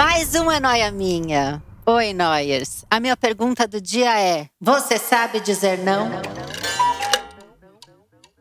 Mais uma noia minha. Oi, Noyers. A minha pergunta do dia é: Você sabe dizer não?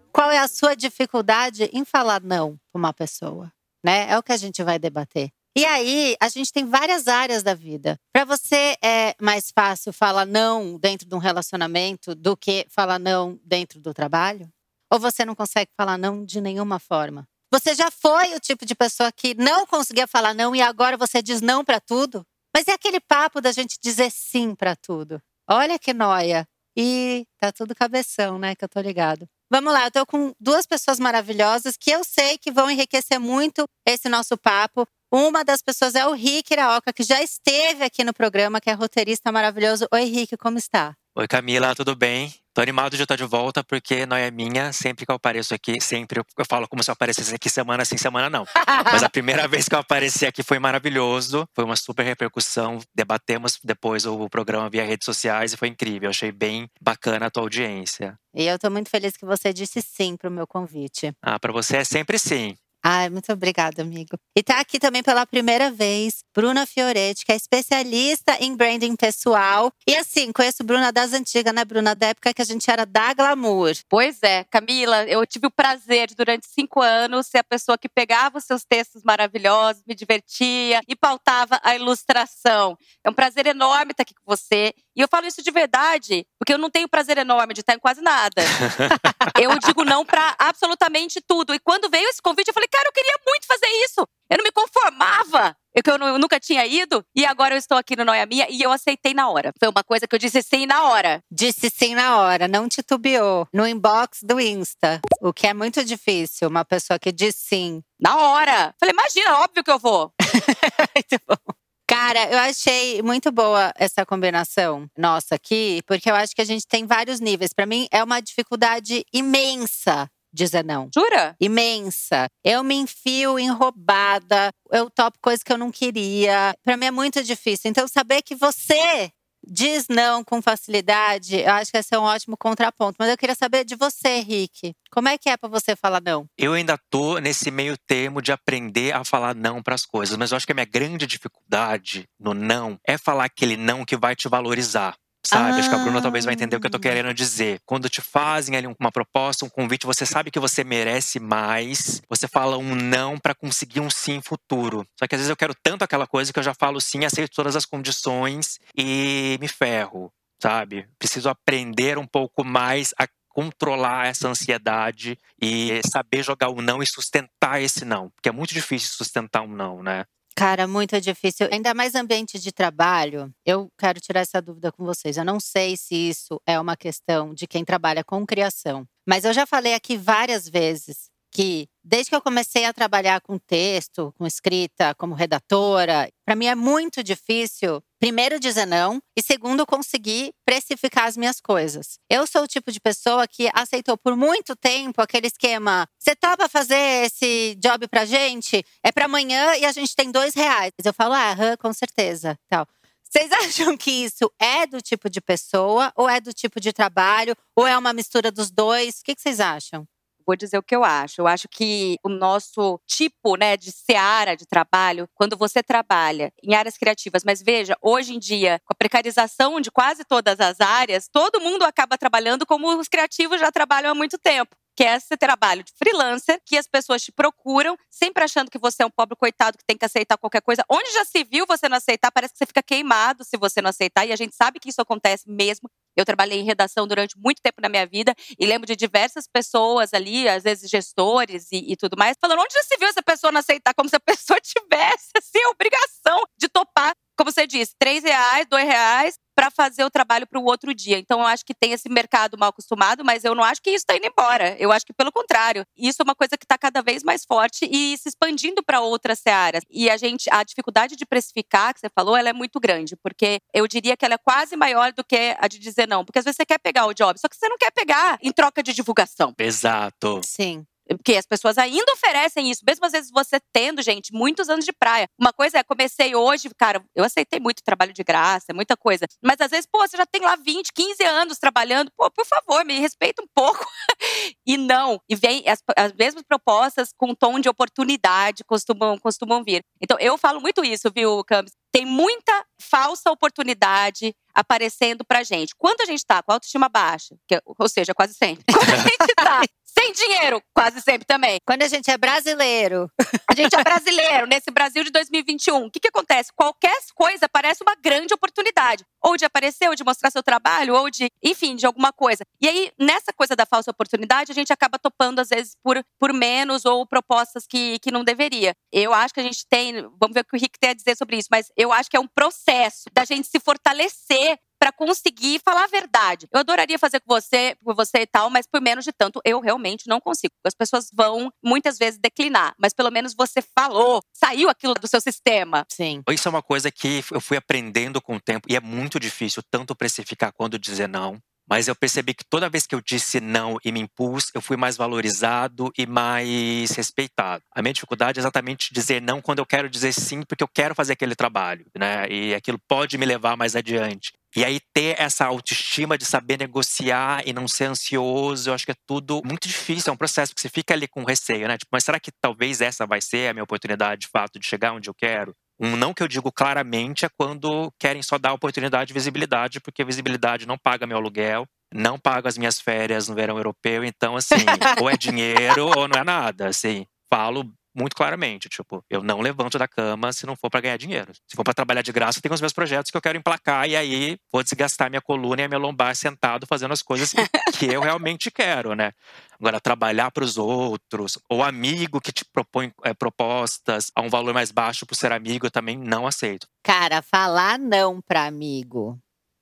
Qual é a sua dificuldade em falar não para uma pessoa? Né? É o que a gente vai debater. E aí, a gente tem várias áreas da vida. Para você é mais fácil falar não dentro de um relacionamento do que falar não dentro do trabalho? Ou você não consegue falar não de nenhuma forma? Você já foi o tipo de pessoa que não conseguia falar não e agora você diz não para tudo? Mas é aquele papo da gente dizer sim para tudo. Olha que noia. E tá tudo cabeção, né? Que eu tô ligado. Vamos lá, eu tô com duas pessoas maravilhosas que eu sei que vão enriquecer muito esse nosso papo. Uma das pessoas é o Rick Iraoka, que já esteve aqui no programa, que é roteirista maravilhoso. Oi, Rick, como está? Oi, Camila, tudo bem? Tô animado de estar de volta, porque não é minha. Sempre que eu apareço aqui, sempre eu falo como se eu aparecesse aqui semana sim, semana não. Mas a primeira vez que eu apareci aqui foi maravilhoso. Foi uma super repercussão. Debatemos depois o programa via redes sociais e foi incrível. achei bem bacana a tua audiência. E eu tô muito feliz que você disse sim pro meu convite. Ah, para você é sempre sim. Ai, muito obrigada, amigo. E tá aqui também pela primeira vez, Bruna Fioretti, que é especialista em branding pessoal. E assim, conheço Bruna das antigas, né, Bruna? Da época que a gente era da Glamour. Pois é, Camila, eu tive o prazer de, durante cinco anos, ser a pessoa que pegava os seus textos maravilhosos, me divertia e pautava a ilustração. É um prazer enorme estar aqui com você. E eu falo isso de verdade, porque eu não tenho prazer enorme de estar em quase nada. eu digo não para absolutamente tudo. E quando veio esse convite, eu falei, cara, eu queria muito fazer isso. Eu não me conformava. Eu, que eu, eu nunca tinha ido e agora eu estou aqui no Noia Minha e eu aceitei na hora. Foi uma coisa que eu disse sim na hora. Disse sim na hora, não titubeou. No inbox do Insta. O que é muito difícil, uma pessoa que diz sim. Na hora. Falei, imagina, óbvio que eu vou. muito bom. Cara, eu achei muito boa essa combinação nossa aqui, porque eu acho que a gente tem vários níveis. Para mim é uma dificuldade imensa dizer não. Jura? Imensa. Eu me enfio em roubada, eu topo coisa que eu não queria. Para mim é muito difícil. Então saber que você diz não com facilidade, eu acho que esse é um ótimo contraponto. Mas eu queria saber de você, Rick. Como é que é para você falar não? Eu ainda tô nesse meio termo de aprender a falar não para as coisas, mas eu acho que a minha grande dificuldade no não é falar aquele não que vai te valorizar. Sabe? Ah. Acho que a Bruna talvez vai entender o que eu tô ah. querendo dizer. Quando te fazem ali uma proposta, um convite, você sabe que você merece mais. Você fala um não para conseguir um sim futuro. Só que às vezes eu quero tanto aquela coisa que eu já falo sim, aceito todas as condições e me ferro, sabe? Preciso aprender um pouco mais a controlar essa ansiedade e saber jogar o não e sustentar esse não, porque é muito difícil sustentar um não, né? Cara, muito difícil. Ainda mais ambiente de trabalho. Eu quero tirar essa dúvida com vocês. Eu não sei se isso é uma questão de quem trabalha com criação. Mas eu já falei aqui várias vezes que desde que eu comecei a trabalhar com texto, com escrita, como redatora, para mim é muito difícil, primeiro dizer não e segundo conseguir precificar as minhas coisas. Eu sou o tipo de pessoa que aceitou por muito tempo aquele esquema: você topa fazer esse job pra gente? É para amanhã e a gente tem dois reais. Eu falo, ah, com certeza, tal. Vocês acham que isso é do tipo de pessoa, ou é do tipo de trabalho, ou é uma mistura dos dois? O que vocês acham? Vou dizer o que eu acho. Eu acho que o nosso tipo, né, de seara de trabalho, quando você trabalha em áreas criativas, mas veja, hoje em dia, com a precarização de quase todas as áreas, todo mundo acaba trabalhando como os criativos já trabalham há muito tempo que é esse trabalho de freelancer, que as pessoas te procuram, sempre achando que você é um pobre coitado que tem que aceitar qualquer coisa. Onde já se viu você não aceitar, parece que você fica queimado se você não aceitar, e a gente sabe que isso acontece mesmo. Eu trabalhei em redação durante muito tempo na minha vida e lembro de diversas pessoas ali, às vezes gestores e, e tudo mais, falando: onde já se viu essa pessoa não aceitar? Como se a pessoa tivesse assim, a obrigação de topar como você disse, três reais, dois reais para fazer o trabalho para o outro dia. Então, eu acho que tem esse mercado mal acostumado, mas eu não acho que isso está indo embora. Eu acho que, pelo contrário, isso é uma coisa que está cada vez mais forte e se expandindo para outras searas. E a gente, a dificuldade de precificar, que você falou, ela é muito grande, porque eu diria que ela é quase maior do que a de dizer não. Porque às vezes você quer pegar o job, só que você não quer pegar em troca de divulgação. Exato. Sim. Porque as pessoas ainda oferecem isso, mesmo às vezes você tendo, gente, muitos anos de praia. Uma coisa é, comecei hoje, cara, eu aceitei muito trabalho de graça, muita coisa. Mas às vezes, pô, você já tem lá 20, 15 anos trabalhando, pô, por favor, me respeita um pouco. e não. E vem as, as mesmas propostas com tom de oportunidade costumam, costumam vir. Então, eu falo muito isso, viu, Camis? Tem muita falsa oportunidade aparecendo pra gente. Quando a gente tá com a autoestima baixa, que, ou seja, quase sempre. Quando a gente tá sem dinheiro, quase sempre também. Quando a gente é brasileiro. A gente é brasileiro, nesse Brasil de 2021. O que, que acontece? Qualquer coisa parece uma grande oportunidade. Ou de aparecer, ou de mostrar seu trabalho, ou de, enfim, de alguma coisa. E aí, nessa coisa da falsa oportunidade, a gente acaba topando, às vezes, por, por menos ou propostas que, que não deveria. Eu acho que a gente tem, vamos ver o que o Rick tem a dizer sobre isso, mas eu acho que é um processo da gente se fortalecer para conseguir falar a verdade. Eu adoraria fazer com você, com você e tal, mas por menos de tanto eu realmente não consigo. As pessoas vão muitas vezes declinar, mas pelo menos você falou, saiu aquilo do seu sistema. Sim. Isso é uma coisa que eu fui aprendendo com o tempo e é muito difícil tanto precificar quanto dizer não. Mas eu percebi que toda vez que eu disse não e me impus, eu fui mais valorizado e mais respeitado. A minha dificuldade é exatamente dizer não quando eu quero dizer sim, porque eu quero fazer aquele trabalho, né? E aquilo pode me levar mais adiante. E aí ter essa autoestima de saber negociar e não ser ansioso, eu acho que é tudo muito difícil, é um processo, porque você fica ali com receio, né? Tipo, mas será que talvez essa vai ser a minha oportunidade de fato de chegar onde eu quero? Um não que eu digo claramente é quando querem só dar oportunidade e visibilidade, porque visibilidade não paga meu aluguel, não paga as minhas férias no verão europeu, então assim, ou é dinheiro ou não é nada, assim. Falo muito claramente, tipo, eu não levanto da cama se não for para ganhar dinheiro. Se for para trabalhar de graça, tem os meus projetos que eu quero emplacar e aí vou desgastar minha coluna e a minha lombar sentado fazendo as coisas que, eu realmente quero, né? Agora, trabalhar para os outros, ou amigo que te propõe é, propostas a um valor mais baixo por ser amigo, eu também não aceito. Cara, falar não para amigo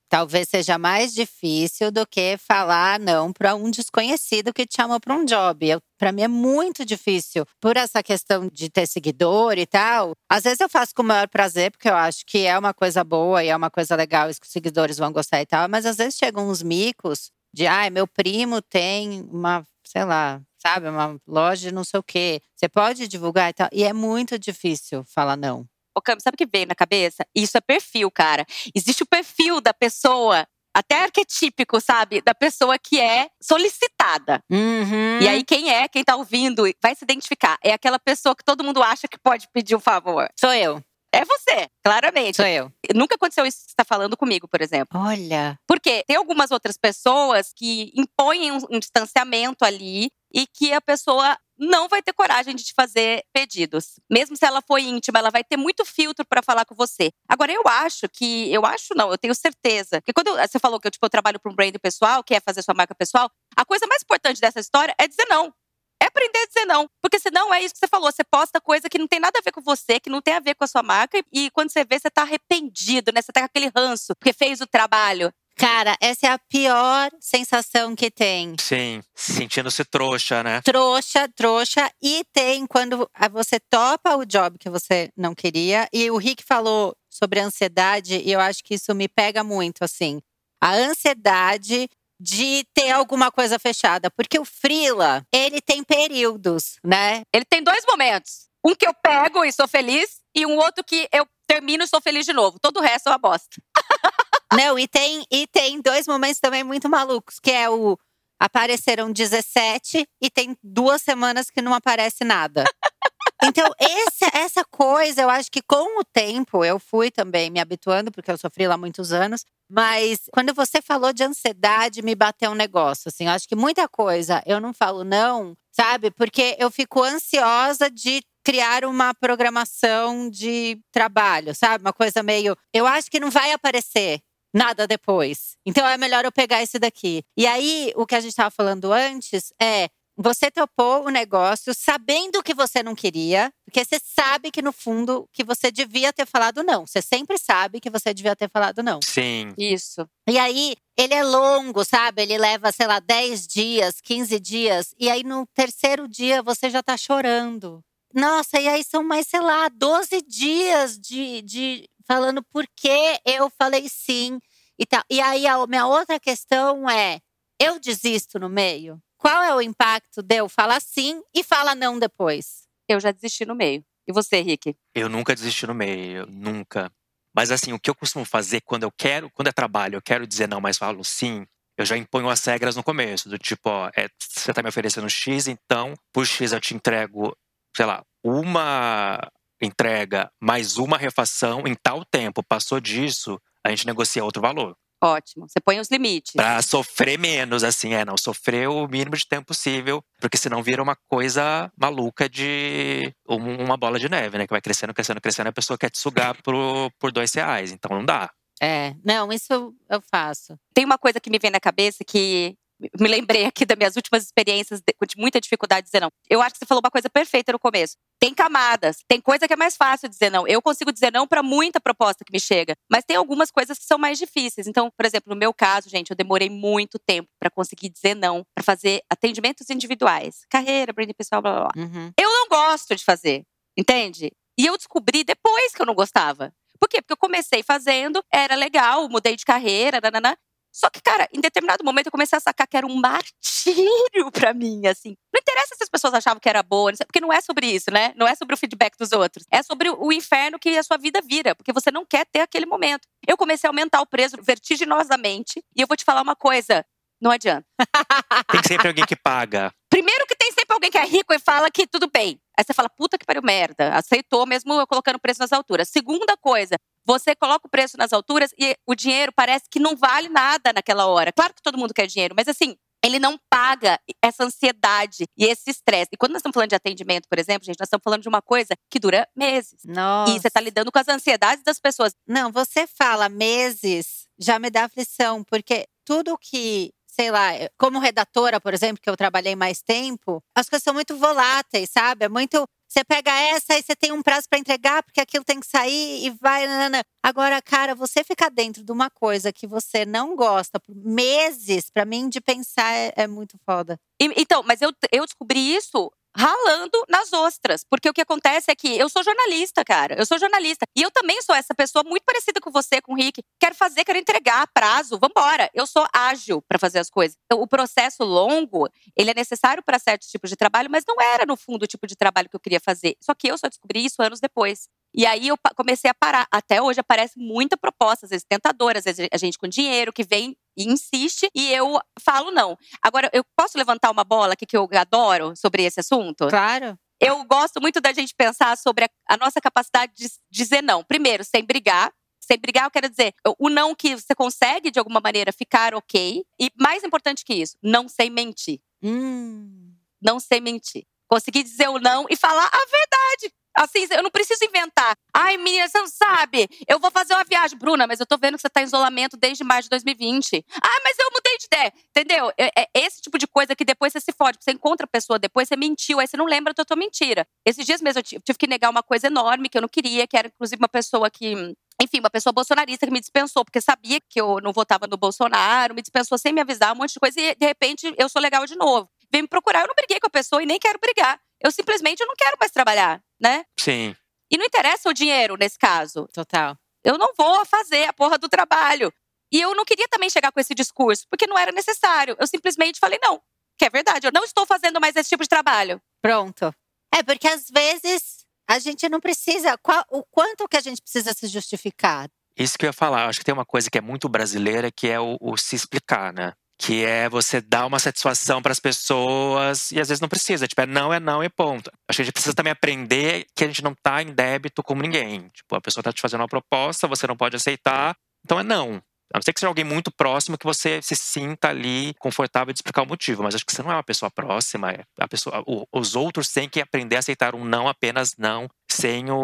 talvez seja mais difícil do que falar não para um desconhecido que te chamou para um job. Para mim é muito difícil por essa questão de ter seguidor e tal. Às vezes eu faço com o maior prazer, porque eu acho que é uma coisa boa e é uma coisa legal e que os seguidores vão gostar e tal. Mas às vezes chegam uns micos de, ai, ah, meu primo tem uma, sei lá, sabe, uma loja de não sei o quê. Você pode divulgar e tal. E é muito difícil falar não. Ô, sabe o que veio na cabeça? Isso é perfil, cara. Existe o perfil da pessoa até arquetípico, sabe? Da pessoa que é solicitada. Uhum. E aí, quem é, quem tá ouvindo, vai se identificar. É aquela pessoa que todo mundo acha que pode pedir um favor. Sou eu. É você, claramente. Sou eu. Nunca aconteceu isso que você está falando comigo, por exemplo. Olha. Porque tem algumas outras pessoas que impõem um, um distanciamento ali e que a pessoa não vai ter coragem de te fazer pedidos. Mesmo se ela for íntima, ela vai ter muito filtro para falar com você. Agora, eu acho que, eu acho não, eu tenho certeza. Que quando você falou que eu, tipo, eu trabalho para um brand pessoal, que é fazer sua marca pessoal, a coisa mais importante dessa história é dizer não. É aprender a dizer não. Porque senão é isso que você falou. Você posta coisa que não tem nada a ver com você, que não tem a ver com a sua marca. E quando você vê, você tá arrependido, né? Você tá com aquele ranço, porque fez o trabalho. Cara, essa é a pior sensação que tem. Sim, sentindo-se trouxa, né? Trouxa, trouxa. E tem quando você topa o job que você não queria. E o Rick falou sobre ansiedade, e eu acho que isso me pega muito, assim. A ansiedade de ter alguma coisa fechada. Porque o Frila, ele tem períodos, né? Ele tem dois momentos. Um que eu pego e sou feliz, e um outro que eu termino e sou feliz de novo. Todo o resto é uma bosta. Não, e tem, e tem dois momentos também muito malucos, que é o apareceram 17 e tem duas semanas que não aparece nada. Então, esse, essa coisa, eu acho que com o tempo eu fui também me habituando, porque eu sofri lá muitos anos. Mas quando você falou de ansiedade, me bateu um negócio. Assim, eu acho que muita coisa eu não falo não, sabe? Porque eu fico ansiosa de criar uma programação de trabalho, sabe? Uma coisa meio. Eu acho que não vai aparecer nada depois. Então é melhor eu pegar esse daqui. E aí, o que a gente estava falando antes é Você topou o negócio sabendo que você não queria, porque você sabe que no fundo que você devia ter falado não. Você sempre sabe que você devia ter falado não. Sim. Isso. E aí, ele é longo, sabe? Ele leva, sei lá, 10 dias, 15 dias. E aí, no terceiro dia, você já tá chorando. Nossa, e aí são mais, sei lá, 12 dias de, de falando por que eu falei sim e tal. E aí, a minha outra questão é: eu desisto no meio? Qual é o impacto de eu falar sim e falar não depois? Eu já desisti no meio. E você, Rick? Eu nunca desisti no meio, nunca. Mas assim, o que eu costumo fazer quando eu quero, quando é trabalho, eu quero dizer não, mas falo sim, eu já imponho as regras no começo, do tipo, ó, é, você tá me oferecendo X, então por X eu te entrego, sei lá, uma entrega mais uma refação em tal tempo. Passou disso, a gente negocia outro valor. Ótimo. Você põe os limites. Pra sofrer menos, assim, é, não. Sofrer o mínimo de tempo possível, porque senão vira uma coisa maluca de uma bola de neve, né? Que vai crescendo, crescendo, crescendo, a pessoa quer te sugar por, por dois reais. Então não dá. É, não, isso eu faço. Tem uma coisa que me vem na cabeça que me lembrei aqui das minhas últimas experiências de, de, muita dificuldade de dizer não. Eu acho que você falou uma coisa perfeita no começo. Tem camadas, tem coisa que é mais fácil dizer não. Eu consigo dizer não para muita proposta que me chega, mas tem algumas coisas que são mais difíceis. Então, por exemplo, no meu caso, gente, eu demorei muito tempo para conseguir dizer não, para fazer atendimentos individuais, carreira, branding pessoal, blá blá blá. Uhum. Eu não gosto de fazer, entende? E eu descobri depois que eu não gostava. Por quê? Porque eu comecei fazendo, era legal, mudei de carreira, nanana, só que, cara, em determinado momento eu comecei a sacar que era um martírio para mim, assim. Não interessa se as pessoas achavam que era boa, porque não é sobre isso, né? Não é sobre o feedback dos outros. É sobre o inferno que a sua vida vira, porque você não quer ter aquele momento. Eu comecei a aumentar o preço vertiginosamente e eu vou te falar uma coisa. Não adianta. Tem sempre alguém que paga. Primeiro que tem sempre alguém que é rico e fala que tudo bem. Aí você fala, puta que pariu merda. Aceitou mesmo eu colocando o preço nas alturas. Segunda coisa, você coloca o preço nas alturas e o dinheiro parece que não vale nada naquela hora. Claro que todo mundo quer dinheiro, mas assim, ele não paga essa ansiedade e esse estresse. E quando nós estamos falando de atendimento, por exemplo, gente, nós estamos falando de uma coisa que dura meses. Nossa. E você está lidando com as ansiedades das pessoas. Não, você fala meses, já me dá aflição, porque tudo que sei lá, como redatora, por exemplo, que eu trabalhei mais tempo, as coisas são muito voláteis, sabe? É muito você pega essa e você tem um prazo para entregar, porque aquilo tem que sair e vai. Nanana. Agora, cara, você ficar dentro de uma coisa que você não gosta por meses, para mim, de pensar é, é muito foda. E, então, mas eu, eu descobri isso ralando nas ostras. Porque o que acontece é que eu sou jornalista, cara. Eu sou jornalista. E eu também sou essa pessoa muito parecida com você, com o Rick. Quero fazer, quero entregar, prazo, vambora. Eu sou ágil para fazer as coisas. Então, o processo longo, ele é necessário para certos tipos de trabalho, mas não era, no fundo, o tipo de trabalho que eu queria fazer. Só que eu só descobri isso anos depois. E aí eu comecei a parar. Até hoje aparece muita proposta, às vezes tentadora, às vezes a gente com dinheiro que vem e insiste e eu falo não. Agora, eu posso levantar uma bola aqui que eu adoro sobre esse assunto? Claro. Eu gosto muito da gente pensar sobre a, a nossa capacidade de dizer não. Primeiro, sem brigar, sem brigar, eu quero dizer, o não que você consegue, de alguma maneira, ficar ok. E mais importante que isso, não sem mentir. Hum. Não sem mentir. Conseguir dizer o não e falar a verdade. Assim, eu não preciso inventar. Ai, menina, você não sabe. Eu vou fazer uma viagem. Bruna, mas eu tô vendo que você tá em isolamento desde maio de 2020. Ah, mas eu mudei de ideia. Entendeu? É, é esse tipo de coisa que depois você se fode. Você encontra a pessoa, depois você mentiu, aí você não lembra da tua mentira. Esses dias mesmo eu tive que negar uma coisa enorme que eu não queria, que era inclusive uma pessoa que enfim, uma pessoa bolsonarista que me dispensou, porque sabia que eu não votava no Bolsonaro, me dispensou sem me avisar, um monte de coisa, e de repente eu sou legal de novo. Vem me procurar, eu não briguei com a pessoa e nem quero brigar. Eu simplesmente não quero mais trabalhar, né? Sim. E não interessa o dinheiro nesse caso. Total. Eu não vou fazer a porra do trabalho. E eu não queria também chegar com esse discurso, porque não era necessário. Eu simplesmente falei, não, que é verdade, eu não estou fazendo mais esse tipo de trabalho. Pronto. É, porque às vezes a gente não precisa. Qual, o quanto que a gente precisa se justificar? Isso que eu ia falar. Acho que tem uma coisa que é muito brasileira, que é o, o se explicar, né? Que é você dar uma satisfação para as pessoas e às vezes não precisa, tipo, é não, é não e ponto. Acho que a gente precisa também aprender que a gente não tá em débito com ninguém. Tipo, a pessoa tá te fazendo uma proposta, você não pode aceitar, então é não. A não ser que seja alguém muito próximo que você se sinta ali confortável de explicar o motivo, mas acho que você não é uma pessoa próxima. É a pessoa, os outros têm que aprender a aceitar um não apenas não, sem o,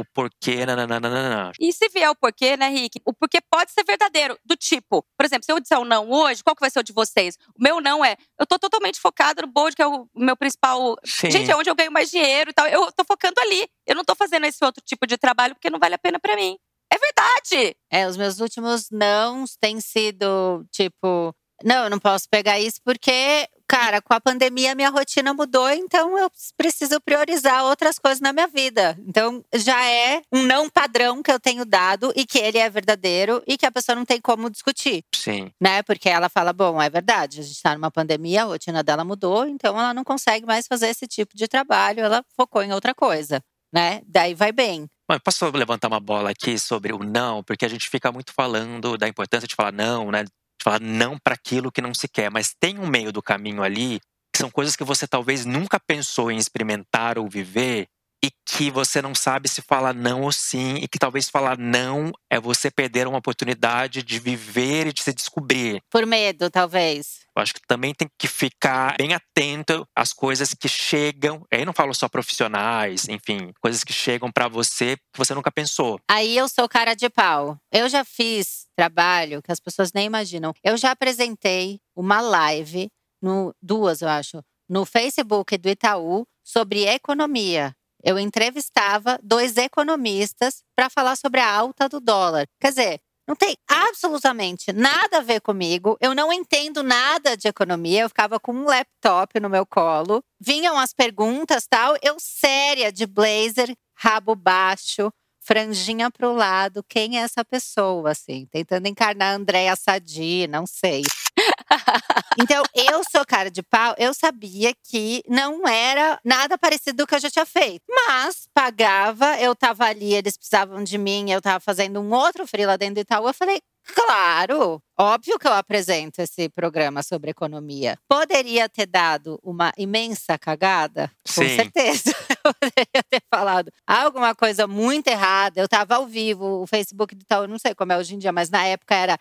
o porquê, nananana. E se vier o porquê, né, Rick? O porquê pode ser verdadeiro, do tipo, por exemplo, se eu disser um não hoje, qual que vai ser o de vocês? O meu não é, eu tô totalmente focado no bold, que é o meu principal. Sim. Gente, é onde eu ganho mais dinheiro e tal. Eu tô focando ali. Eu não tô fazendo esse outro tipo de trabalho porque não vale a pena para mim. É verdade! É, os meus últimos nãos têm sido tipo. Não, eu não posso pegar isso porque, cara, com a pandemia minha rotina mudou, então eu preciso priorizar outras coisas na minha vida. Então já é um não padrão que eu tenho dado e que ele é verdadeiro e que a pessoa não tem como discutir. Sim. Né? Porque ela fala: bom, é verdade, a gente tá numa pandemia, a rotina dela mudou, então ela não consegue mais fazer esse tipo de trabalho, ela focou em outra coisa. Né? Daí vai bem. Posso levantar uma bola aqui sobre o não? Porque a gente fica muito falando da importância de falar não, né? De falar não para aquilo que não se quer. Mas tem um meio do caminho ali que são coisas que você talvez nunca pensou em experimentar ou viver e que você não sabe se falar não ou sim, e que talvez falar não é você perder uma oportunidade de viver e de se descobrir. Por medo, talvez. Eu acho que também tem que ficar bem atento às coisas que chegam. Aí não falo só profissionais, enfim, coisas que chegam para você que você nunca pensou. Aí eu sou cara de pau. Eu já fiz trabalho que as pessoas nem imaginam. Eu já apresentei uma live, no, duas eu acho, no Facebook do Itaú sobre economia eu entrevistava dois economistas para falar sobre a alta do dólar. Quer dizer, não tem absolutamente nada a ver comigo. Eu não entendo nada de economia. Eu ficava com um laptop no meu colo. Vinham as perguntas, tal. Eu séria de blazer, rabo baixo, franjinha pro lado. Quem é essa pessoa, assim? Tentando encarnar Andréa Sadi, não sei. Então, eu sou cara de pau, eu sabia que não era nada parecido do que eu já tinha feito. Mas pagava, eu tava ali, eles precisavam de mim, eu tava fazendo um outro lá dentro do Itaú. Eu falei, Claro, óbvio que eu apresento esse programa sobre economia. Poderia ter dado uma imensa cagada? Com Sim. certeza. Eu poderia ter falado alguma coisa muito errada. Eu estava ao vivo, o Facebook do Itaú, não sei como é hoje em dia, mas na época era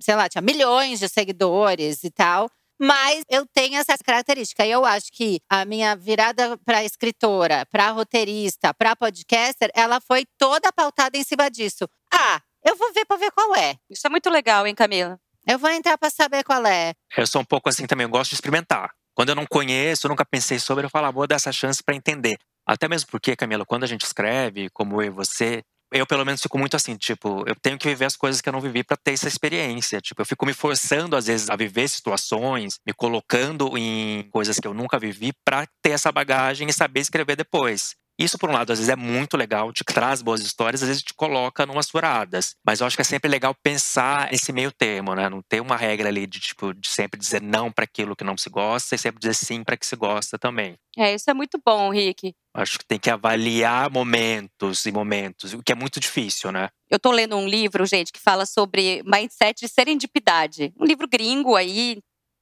sei lá, tinha milhões de seguidores e tal. Mas eu tenho essa característica. E eu acho que a minha virada para escritora, para roteirista, para podcaster, ela foi toda pautada em cima disso. Ah, eu vou ver para ver qual é. Isso é muito legal, hein, Camila? Eu vou entrar para saber qual é. Eu sou um pouco assim também, eu gosto de experimentar. Quando eu não conheço, eu nunca pensei sobre, eu falo, ah, vou dar essa chance para entender. Até mesmo porque, Camila, quando a gente escreve, como eu e você, eu pelo menos fico muito assim, tipo, eu tenho que viver as coisas que eu não vivi para ter essa experiência. Tipo, eu fico me forçando às vezes a viver situações, me colocando em coisas que eu nunca vivi para ter essa bagagem e saber escrever depois. Isso, por um lado, às vezes é muito legal, te traz boas histórias, às vezes te coloca numas furadas. Mas eu acho que é sempre legal pensar esse meio termo, né? Não ter uma regra ali de, tipo, de sempre dizer não para aquilo que não se gosta e sempre dizer sim para que se gosta também. É, isso é muito bom, Rick. Acho que tem que avaliar momentos e momentos, o que é muito difícil, né? Eu tô lendo um livro, gente, que fala sobre mindset de serendipidade. Um livro gringo aí,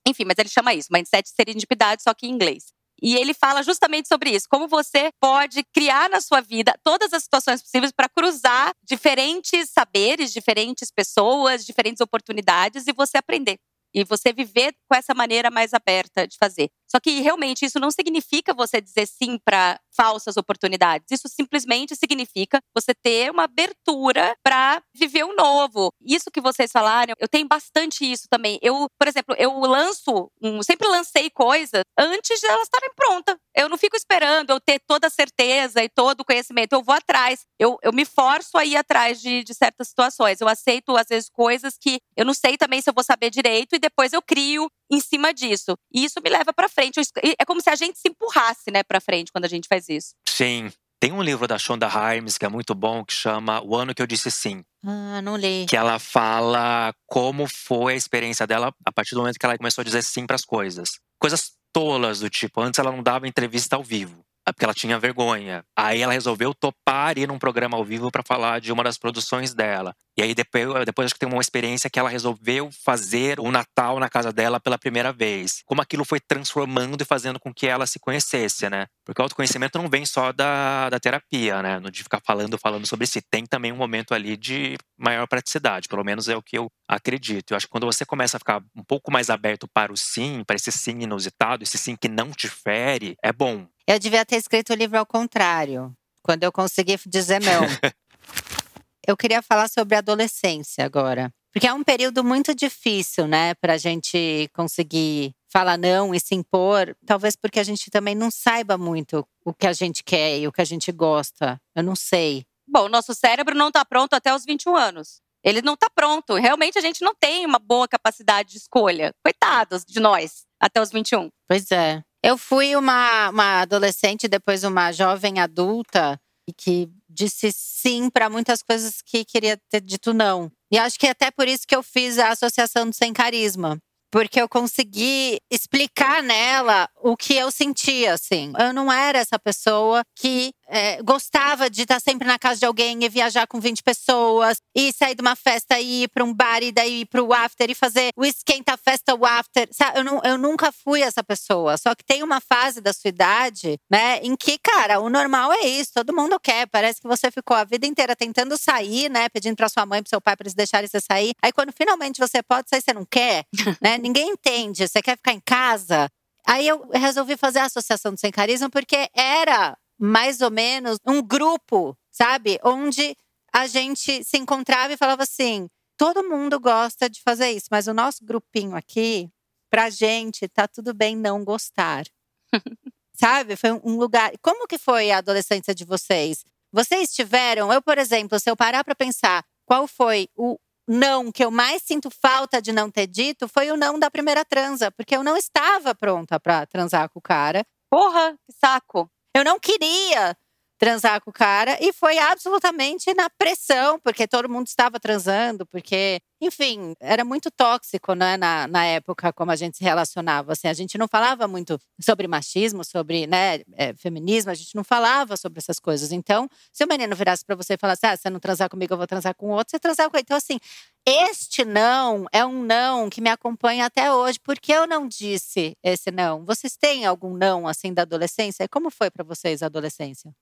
enfim, mas ele chama isso, mindset de serendipidade, só que em inglês. E ele fala justamente sobre isso, como você pode criar na sua vida todas as situações possíveis para cruzar diferentes saberes, diferentes pessoas, diferentes oportunidades e você aprender e você viver com essa maneira mais aberta de fazer. Só que realmente isso não significa você dizer sim para falsas oportunidades. Isso simplesmente significa você ter uma abertura para viver o novo. Isso que vocês falaram, eu tenho bastante isso também. Eu, por exemplo, eu lanço, um, sempre lancei coisas antes de elas estarem prontas. Eu não fico esperando eu ter toda a certeza e todo o conhecimento. Eu vou atrás. Eu, eu me forço a ir atrás de, de certas situações. Eu aceito, às vezes, coisas que eu não sei também se eu vou saber direito e depois eu crio em cima disso. E isso me leva para frente. É como se a gente se empurrasse, né, para frente quando a gente faz isso. Sim. Tem um livro da Shonda Rhimes que é muito bom, que chama O Ano Que Eu Disse Sim. Ah, não li. Que ela fala como foi a experiência dela a partir do momento que ela começou a dizer sim para as coisas. Coisas tolas do tipo, antes ela não dava entrevista ao vivo. Porque ela tinha vergonha. Aí ela resolveu topar ir num programa ao vivo para falar de uma das produções dela. E aí depois, depois acho que tem uma experiência que ela resolveu fazer o Natal na casa dela pela primeira vez. Como aquilo foi transformando e fazendo com que ela se conhecesse, né? Porque o autoconhecimento não vem só da, da terapia, né? De ficar falando, falando sobre si. Tem também um momento ali de maior praticidade. Pelo menos é o que eu acredito. Eu acho que quando você começa a ficar um pouco mais aberto para o sim, para esse sim inusitado, esse sim que não te fere, é bom. Eu devia ter escrito o livro ao contrário. Quando eu consegui dizer não. eu queria falar sobre adolescência agora. Porque é um período muito difícil, né, para a gente conseguir falar não e se impor. Talvez porque a gente também não saiba muito o que a gente quer e o que a gente gosta. Eu não sei. Bom, o nosso cérebro não está pronto até os 21 anos. Ele não está pronto. Realmente a gente não tem uma boa capacidade de escolha. Coitados de nós, até os 21. Pois é. Eu fui uma, uma adolescente, depois uma jovem adulta, e que disse sim para muitas coisas que queria ter dito não. E acho que é até por isso que eu fiz a Associação do Sem Carisma porque eu consegui explicar nela o que eu sentia, assim. Eu não era essa pessoa que é, gostava de estar sempre na casa de alguém e viajar com 20 pessoas, e sair de uma festa e ir para um bar e daí ir pro after e fazer o esquenta festa, o after. Sabe? Eu, não, eu nunca fui essa pessoa. Só que tem uma fase da sua idade, né, em que, cara, o normal é isso, todo mundo quer. Parece que você ficou a vida inteira tentando sair, né, pedindo para sua mãe, pro seu pai para eles deixarem você sair. Aí quando finalmente você pode sair, você não quer, né? ninguém entende, você quer ficar em casa. Aí eu resolvi fazer a Associação do Sem Carisma porque era mais ou menos um grupo, sabe? Onde a gente se encontrava e falava assim: todo mundo gosta de fazer isso, mas o nosso grupinho aqui, pra gente, tá tudo bem não gostar. sabe? Foi um lugar. Como que foi a adolescência de vocês? Vocês tiveram, eu, por exemplo, se eu parar para pensar qual foi o não que eu mais sinto falta de não ter dito foi o não da primeira transa, porque eu não estava pronta para transar com o cara. Porra, que saco. Eu não queria transar com o cara e foi absolutamente na pressão, porque todo mundo estava transando, porque, enfim, era muito tóxico, né, na, na época como a gente se relacionava, assim, a gente não falava muito sobre machismo, sobre, né, é, feminismo, a gente não falava sobre essas coisas. Então, se o menino virasse para você e falasse, ah, você não transar comigo, eu vou transar com outro, você transar com ele. Então, assim, este não é um não que me acompanha até hoje. Por que eu não disse esse não? Vocês têm algum não, assim, da adolescência? E como foi para vocês a adolescência?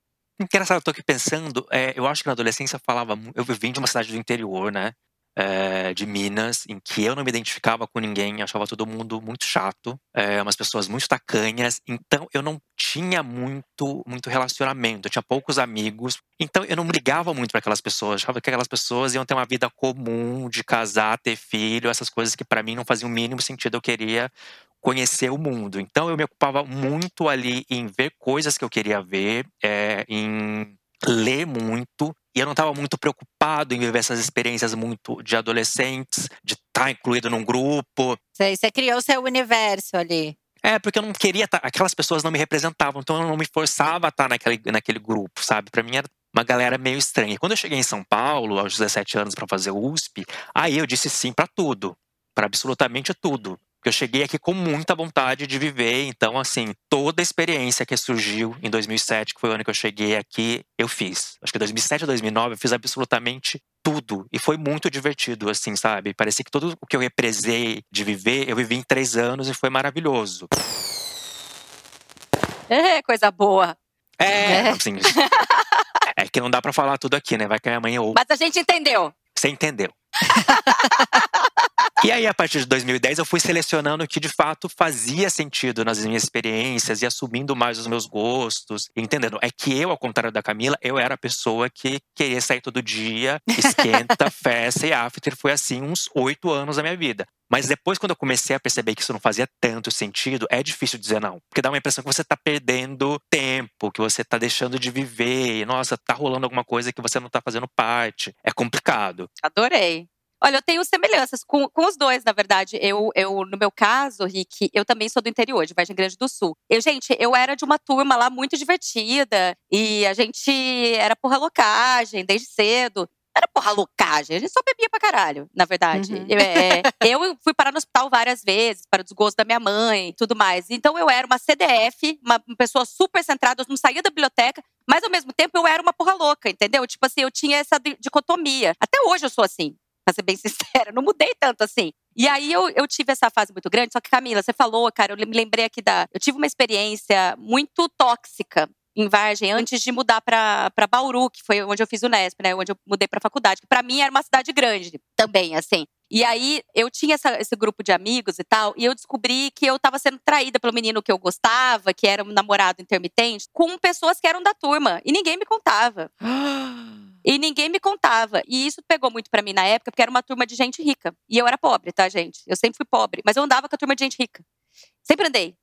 Engraçado, eu tô aqui pensando, é, eu acho que na adolescência falava. Eu vim de uma cidade do interior, né? É, de Minas, em que eu não me identificava com ninguém, achava todo mundo muito chato, é, umas pessoas muito tacanhas, então eu não tinha muito, muito relacionamento, eu tinha poucos amigos, então eu não ligava muito para aquelas pessoas, achava que aquelas pessoas iam ter uma vida comum de casar, ter filho, essas coisas que para mim não faziam o mínimo sentido, eu queria conhecer o mundo. Então eu me ocupava muito ali em ver coisas que eu queria ver, é, em ler muito. E eu não estava muito preocupado em viver essas experiências muito de adolescentes, de estar tá incluído num grupo. Você, você criou seu universo ali. É, porque eu não queria estar. Tá, aquelas pessoas não me representavam, então eu não me forçava a estar tá naquele, naquele grupo, sabe? Para mim era uma galera meio estranha. Quando eu cheguei em São Paulo, aos 17 anos, para fazer o USP, aí eu disse sim para tudo, para absolutamente tudo. Porque eu cheguei aqui com muita vontade de viver, então, assim, toda a experiência que surgiu em 2007, que foi o ano que eu cheguei aqui, eu fiz. Acho que 2007 a 2009 eu fiz absolutamente tudo. E foi muito divertido, assim, sabe? Parecia que tudo o que eu represei de viver, eu vivi em três anos e foi maravilhoso. É, coisa boa. É, é. assim. é que não dá para falar tudo aqui, né? Vai que amanhã ou. Mas a gente entendeu. Você entendeu. E aí, a partir de 2010, eu fui selecionando o que de fato fazia sentido nas minhas experiências e assumindo mais os meus gostos, entendendo. É que eu, ao contrário da Camila, eu era a pessoa que queria sair todo dia, esquenta, festa e after. Foi assim uns oito anos da minha vida. Mas depois, quando eu comecei a perceber que isso não fazia tanto sentido, é difícil dizer não. Porque dá uma impressão que você tá perdendo tempo, que você tá deixando de viver. E, nossa, tá rolando alguma coisa que você não tá fazendo parte. É complicado. Adorei. Olha, eu tenho semelhanças com, com os dois, na verdade. Eu, eu, no meu caso, Rick, eu também sou do interior, de Vargem Grande do Sul. Eu, gente, eu era de uma turma lá muito divertida e a gente era porra loucagem desde cedo. era porra loucagem, a gente só bebia pra caralho, na verdade. Uhum. É, eu fui parar no hospital várias vezes, para o desgosto da minha mãe e tudo mais. Então eu era uma CDF, uma pessoa super centrada, eu não saía da biblioteca, mas ao mesmo tempo eu era uma porra louca, entendeu? Tipo assim, eu tinha essa dicotomia. Até hoje eu sou assim, pra ser bem sincera, não mudei tanto assim. E aí eu, eu tive essa fase muito grande, só que Camila, você falou, cara, eu me lembrei aqui da. Eu tive uma experiência muito tóxica em Vargem antes de mudar para Bauru, que foi onde eu fiz o Nesp, né? Onde eu mudei para faculdade, que para mim era uma cidade grande também, assim. E aí eu tinha essa, esse grupo de amigos e tal, e eu descobri que eu estava sendo traída pelo menino que eu gostava, que era um namorado intermitente, com pessoas que eram da turma, e ninguém me contava. E ninguém me contava. E isso pegou muito para mim na época, porque era uma turma de gente rica. E eu era pobre, tá, gente? Eu sempre fui pobre, mas eu andava com a turma de gente rica. Sempre andei.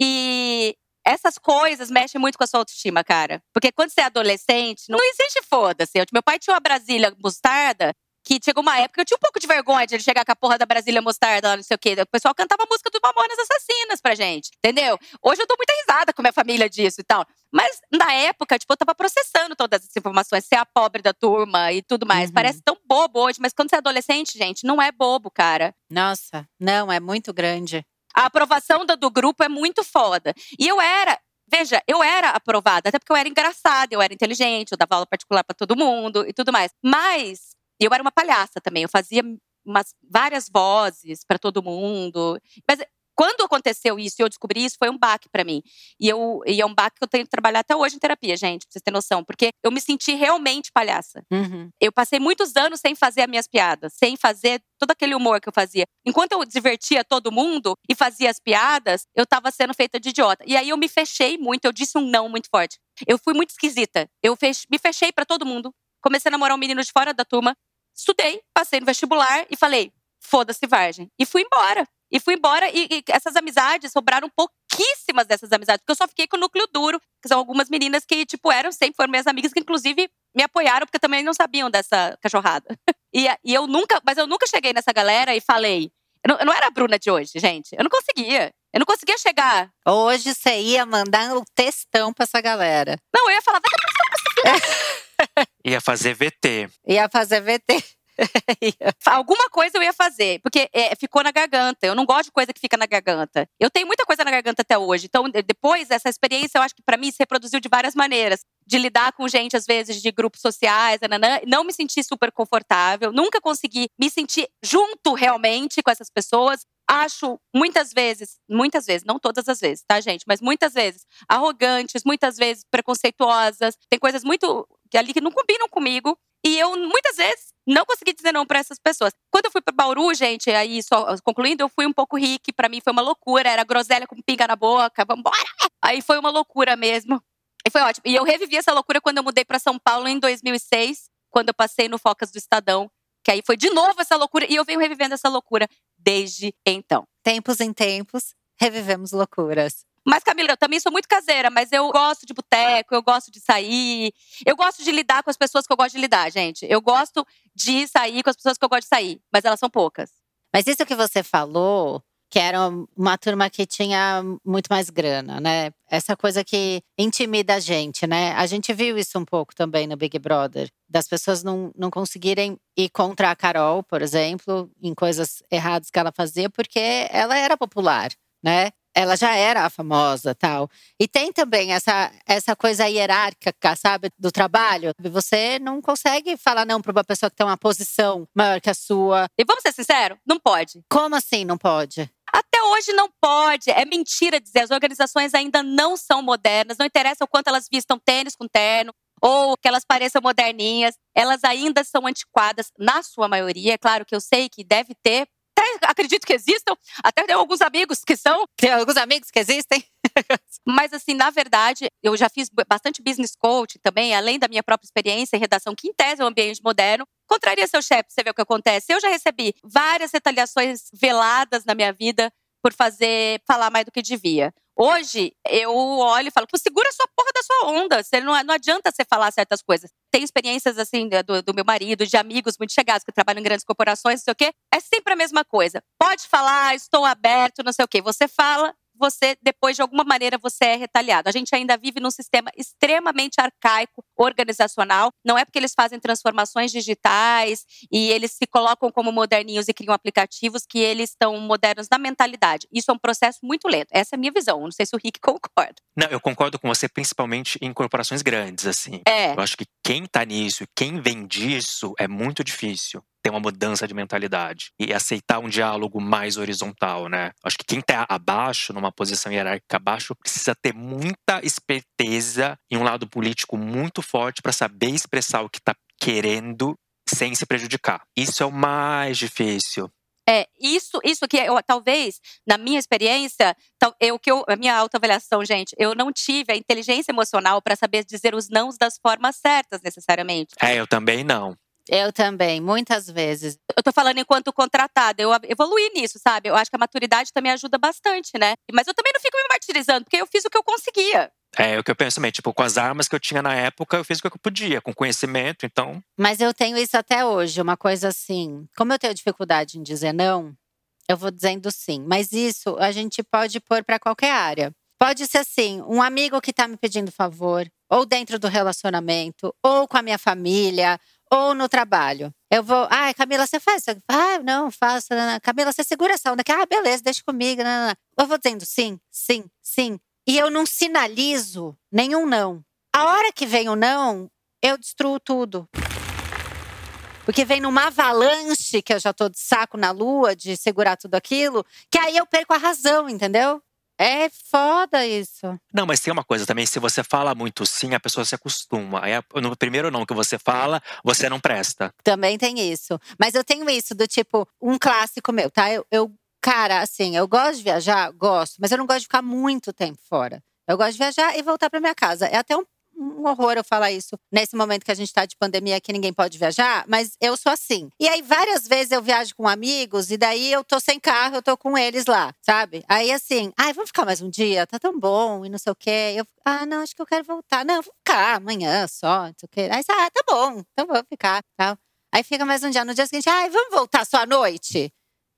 E essas coisas mexem muito com a sua autoestima, cara. Porque quando você é adolescente, não existe foda-se. Meu pai tinha uma Brasília mostarda que chegou uma época que eu tinha um pouco de vergonha de ele chegar com a porra da Brasília Mostarda lá, não sei o quê. O pessoal cantava a música do Mamonas Assassinas pra gente, entendeu? Hoje eu dou muita risada com a minha família disso e tal. Mas na época, tipo, eu tava processando todas essas informações, ser a pobre da turma e tudo mais. Uhum. Parece tão bobo hoje, mas quando você é adolescente, gente, não é bobo, cara. Nossa, não, é muito grande. A aprovação do, do grupo é muito foda. E eu era, Veja, eu era aprovada, até porque eu era engraçada, eu era inteligente, eu dava aula particular para todo mundo e tudo mais. Mas eu era uma palhaça também, eu fazia umas, várias vozes para todo mundo. Mas quando aconteceu isso e eu descobri isso, foi um baque para mim. E, eu, e é um baque que eu tenho que trabalhar até hoje em terapia, gente, pra vocês terem noção. Porque eu me senti realmente palhaça. Uhum. Eu passei muitos anos sem fazer as minhas piadas, sem fazer todo aquele humor que eu fazia. Enquanto eu divertia todo mundo e fazia as piadas, eu tava sendo feita de idiota. E aí eu me fechei muito, eu disse um não muito forte. Eu fui muito esquisita. Eu fech, me fechei para todo mundo. Comecei a namorar um menino de fora da turma. Estudei, passei no vestibular e falei: foda-se, Vargem. E fui embora. E fui embora e, e, essas amizades sobraram pouquíssimas dessas amizades, porque eu só fiquei com o núcleo duro, que são algumas meninas que, tipo, eram sempre foram minhas amigas, que inclusive me apoiaram, porque também não sabiam dessa cachorrada. E, e eu nunca, mas eu nunca cheguei nessa galera e falei. Eu não, eu não era a Bruna de hoje, gente. Eu não conseguia. Eu não conseguia chegar. Hoje você ia mandar o um textão pra essa galera. Não, eu ia falar, vai Ia fazer VT. Ia fazer VT. Alguma coisa eu ia fazer, porque é, ficou na garganta. Eu não gosto de coisa que fica na garganta. Eu tenho muita coisa na garganta até hoje. Então, depois dessa experiência, eu acho que para mim se reproduziu de várias maneiras. De lidar com gente, às vezes, de grupos sociais, nananã, não me sentir super confortável. Nunca consegui me sentir junto realmente com essas pessoas. Acho muitas vezes, muitas vezes, não todas as vezes, tá, gente? Mas muitas vezes arrogantes, muitas vezes preconceituosas. Tem coisas muito ali que não combinam comigo. E eu, muitas vezes, não consegui dizer não para essas pessoas. Quando eu fui para Bauru, gente, aí só concluindo, eu fui um pouco rique, para mim foi uma loucura, era groselha com pinga na boca, vambora! Aí foi uma loucura mesmo. E foi ótimo. E eu revivi essa loucura quando eu mudei para São Paulo em 2006, quando eu passei no Focas do Estadão, que aí foi de novo essa loucura e eu venho revivendo essa loucura desde então. Tempos em tempos, revivemos loucuras. Mas, Camila, eu também sou muito caseira, mas eu gosto de boteco, eu gosto de sair. Eu gosto de lidar com as pessoas que eu gosto de lidar, gente. Eu gosto de sair com as pessoas que eu gosto de sair, mas elas são poucas. Mas isso que você falou, que era uma turma que tinha muito mais grana, né? Essa coisa que intimida a gente, né? A gente viu isso um pouco também no Big Brother, das pessoas não, não conseguirem ir contra a Carol, por exemplo, em coisas erradas que ela fazia, porque ela era popular, né? Ela já era a famosa tal. E tem também essa, essa coisa hierárquica, sabe, do trabalho. Você não consegue falar não para uma pessoa que tem uma posição maior que a sua. E vamos ser sinceros, não pode. Como assim não pode? Até hoje não pode. É mentira dizer. As organizações ainda não são modernas. Não interessa o quanto elas vistam tênis com terno ou que elas pareçam moderninhas. Elas ainda são antiquadas, na sua maioria. É claro que eu sei que deve ter acredito que existam, até tenho alguns amigos que são. Tem alguns amigos que existem. Mas, assim, na verdade, eu já fiz bastante business coach também, além da minha própria experiência em redação, que em tese é um ambiente moderno. Contraria seu chefe, você vê o que acontece. Eu já recebi várias retaliações veladas na minha vida por fazer falar mais do que devia. Hoje, eu olho e falo, segura a sua porra da sua onda. Você não, não adianta você falar certas coisas. Tem experiências, assim, do, do, meu marido, de amigos muito chegados que trabalham em grandes corporações, não sei o quê. É sempre a mesma coisa. Pode falar, estou aberto, não sei o quê. Você fala, você, depois de alguma maneira, você é retaliado. A gente ainda vive num sistema extremamente arcaico, organizacional. Não é porque eles fazem transformações digitais e eles se colocam como moderninhos e criam aplicativos que eles estão modernos na mentalidade. Isso é um processo muito lento. Essa é a minha visão. Não sei se o Rick concorda. Não, eu concordo com você, principalmente em corporações grandes, assim. É. Eu acho que quem tá nisso, quem vem disso, é muito difícil ter uma mudança de mentalidade e aceitar um diálogo mais horizontal, né? Acho que quem tá abaixo, numa posição hierárquica abaixo, precisa ter muita esperteza e um lado político muito forte para saber expressar o que tá querendo sem se prejudicar. Isso é o mais difícil. É, isso, isso que eu, talvez, na minha experiência, eu que eu, a minha autoavaliação, gente, eu não tive a inteligência emocional para saber dizer os nãos das formas certas, necessariamente. É, eu também não. Eu também, muitas vezes. Eu tô falando enquanto contratada, eu evoluí nisso, sabe? Eu acho que a maturidade também ajuda bastante, né? Mas eu também não fico me martirizando, porque eu fiz o que eu conseguia. É, o que eu penso também, tipo, com as armas que eu tinha na época, eu fiz o que eu podia, com conhecimento, então. Mas eu tenho isso até hoje, uma coisa assim, como eu tenho dificuldade em dizer não, eu vou dizendo sim. Mas isso a gente pode pôr para qualquer área. Pode ser assim, um amigo que tá me pedindo favor, ou dentro do relacionamento, ou com a minha família, ou no trabalho. Eu vou, ah, Camila, você faz? Ah, não, faço. Camila, você segura essa onda. Ah, beleza, deixa comigo. Não. Eu vou dizendo sim, sim, sim e eu não sinalizo nenhum não. A hora que vem o não, eu destruo tudo. Porque vem numa avalanche que eu já tô de saco na lua de segurar tudo aquilo, que aí eu perco a razão, entendeu? É foda isso. Não, mas tem uma coisa também, se você fala muito sim, a pessoa se acostuma. Aí no primeiro não que você fala, você não presta. Também tem isso. Mas eu tenho isso do tipo, um clássico meu, tá? Eu, eu Cara, assim, eu gosto de viajar, gosto, mas eu não gosto de ficar muito tempo fora. Eu gosto de viajar e voltar para minha casa. É até um, um, horror eu falar isso nesse momento que a gente tá de pandemia que ninguém pode viajar, mas eu sou assim. E aí, várias vezes eu viajo com amigos e daí eu tô sem carro, eu tô com eles lá, sabe? Aí, assim, ai, vamos ficar mais um dia, tá tão bom e não sei o quê. Eu, ah, não, acho que eu quero voltar. Não, vou ficar amanhã só, não sei o quê. Aí, ah, tá bom, então vou ficar, tal. Aí fica mais um dia. No dia seguinte, ai, vamos voltar só à noite?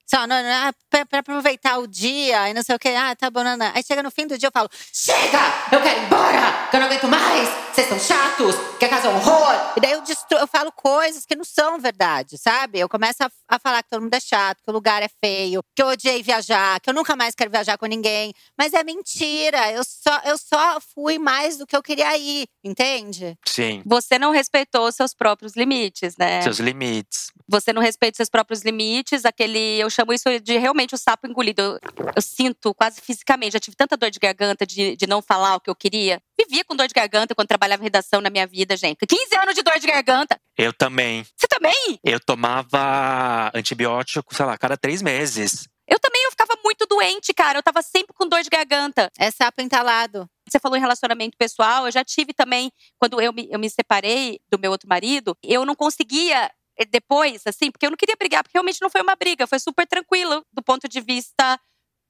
Só, não, não, ah, pra, pra, aproveitar o dia e não sei o que. Ah, tá bom, não, não. Aí chega no fim do dia eu falo: Chega! Eu quero ir embora! Que eu não aguento mais! Vocês são chatos! Que a casa é um horror! E daí eu, destru eu falo coisas que não são verdade, sabe? Eu começo a, a, falar que todo mundo é chato, que o lugar é feio, que eu odiei viajar, que eu nunca mais quero viajar com ninguém. Mas é mentira. Eu só, eu só fui mais do que eu queria ir, entende? Sim. Você não respeitou seus próprios limites, né? Seus limites. Você não respeita seus próprios limites, aquele. Eu chamo isso de realmente o sapo engolido. Eu, eu sinto quase fisicamente. Já tive tanta dor de garganta de, de não falar o que eu queria. Vivia com dor de garganta quando trabalhava em redação na minha vida, gente. 15 anos de dor de garganta. Eu também. Você também? Eu tomava antibiótico, sei lá, cada três meses. Eu também, eu ficava muito doente, cara. Eu tava sempre com dor de garganta. É sapo entalado. Você falou em relacionamento pessoal, eu já tive também, quando eu me, eu me separei do meu outro marido, eu não conseguia depois, assim, porque eu não queria brigar, porque realmente não foi uma briga, foi super tranquilo do ponto de vista.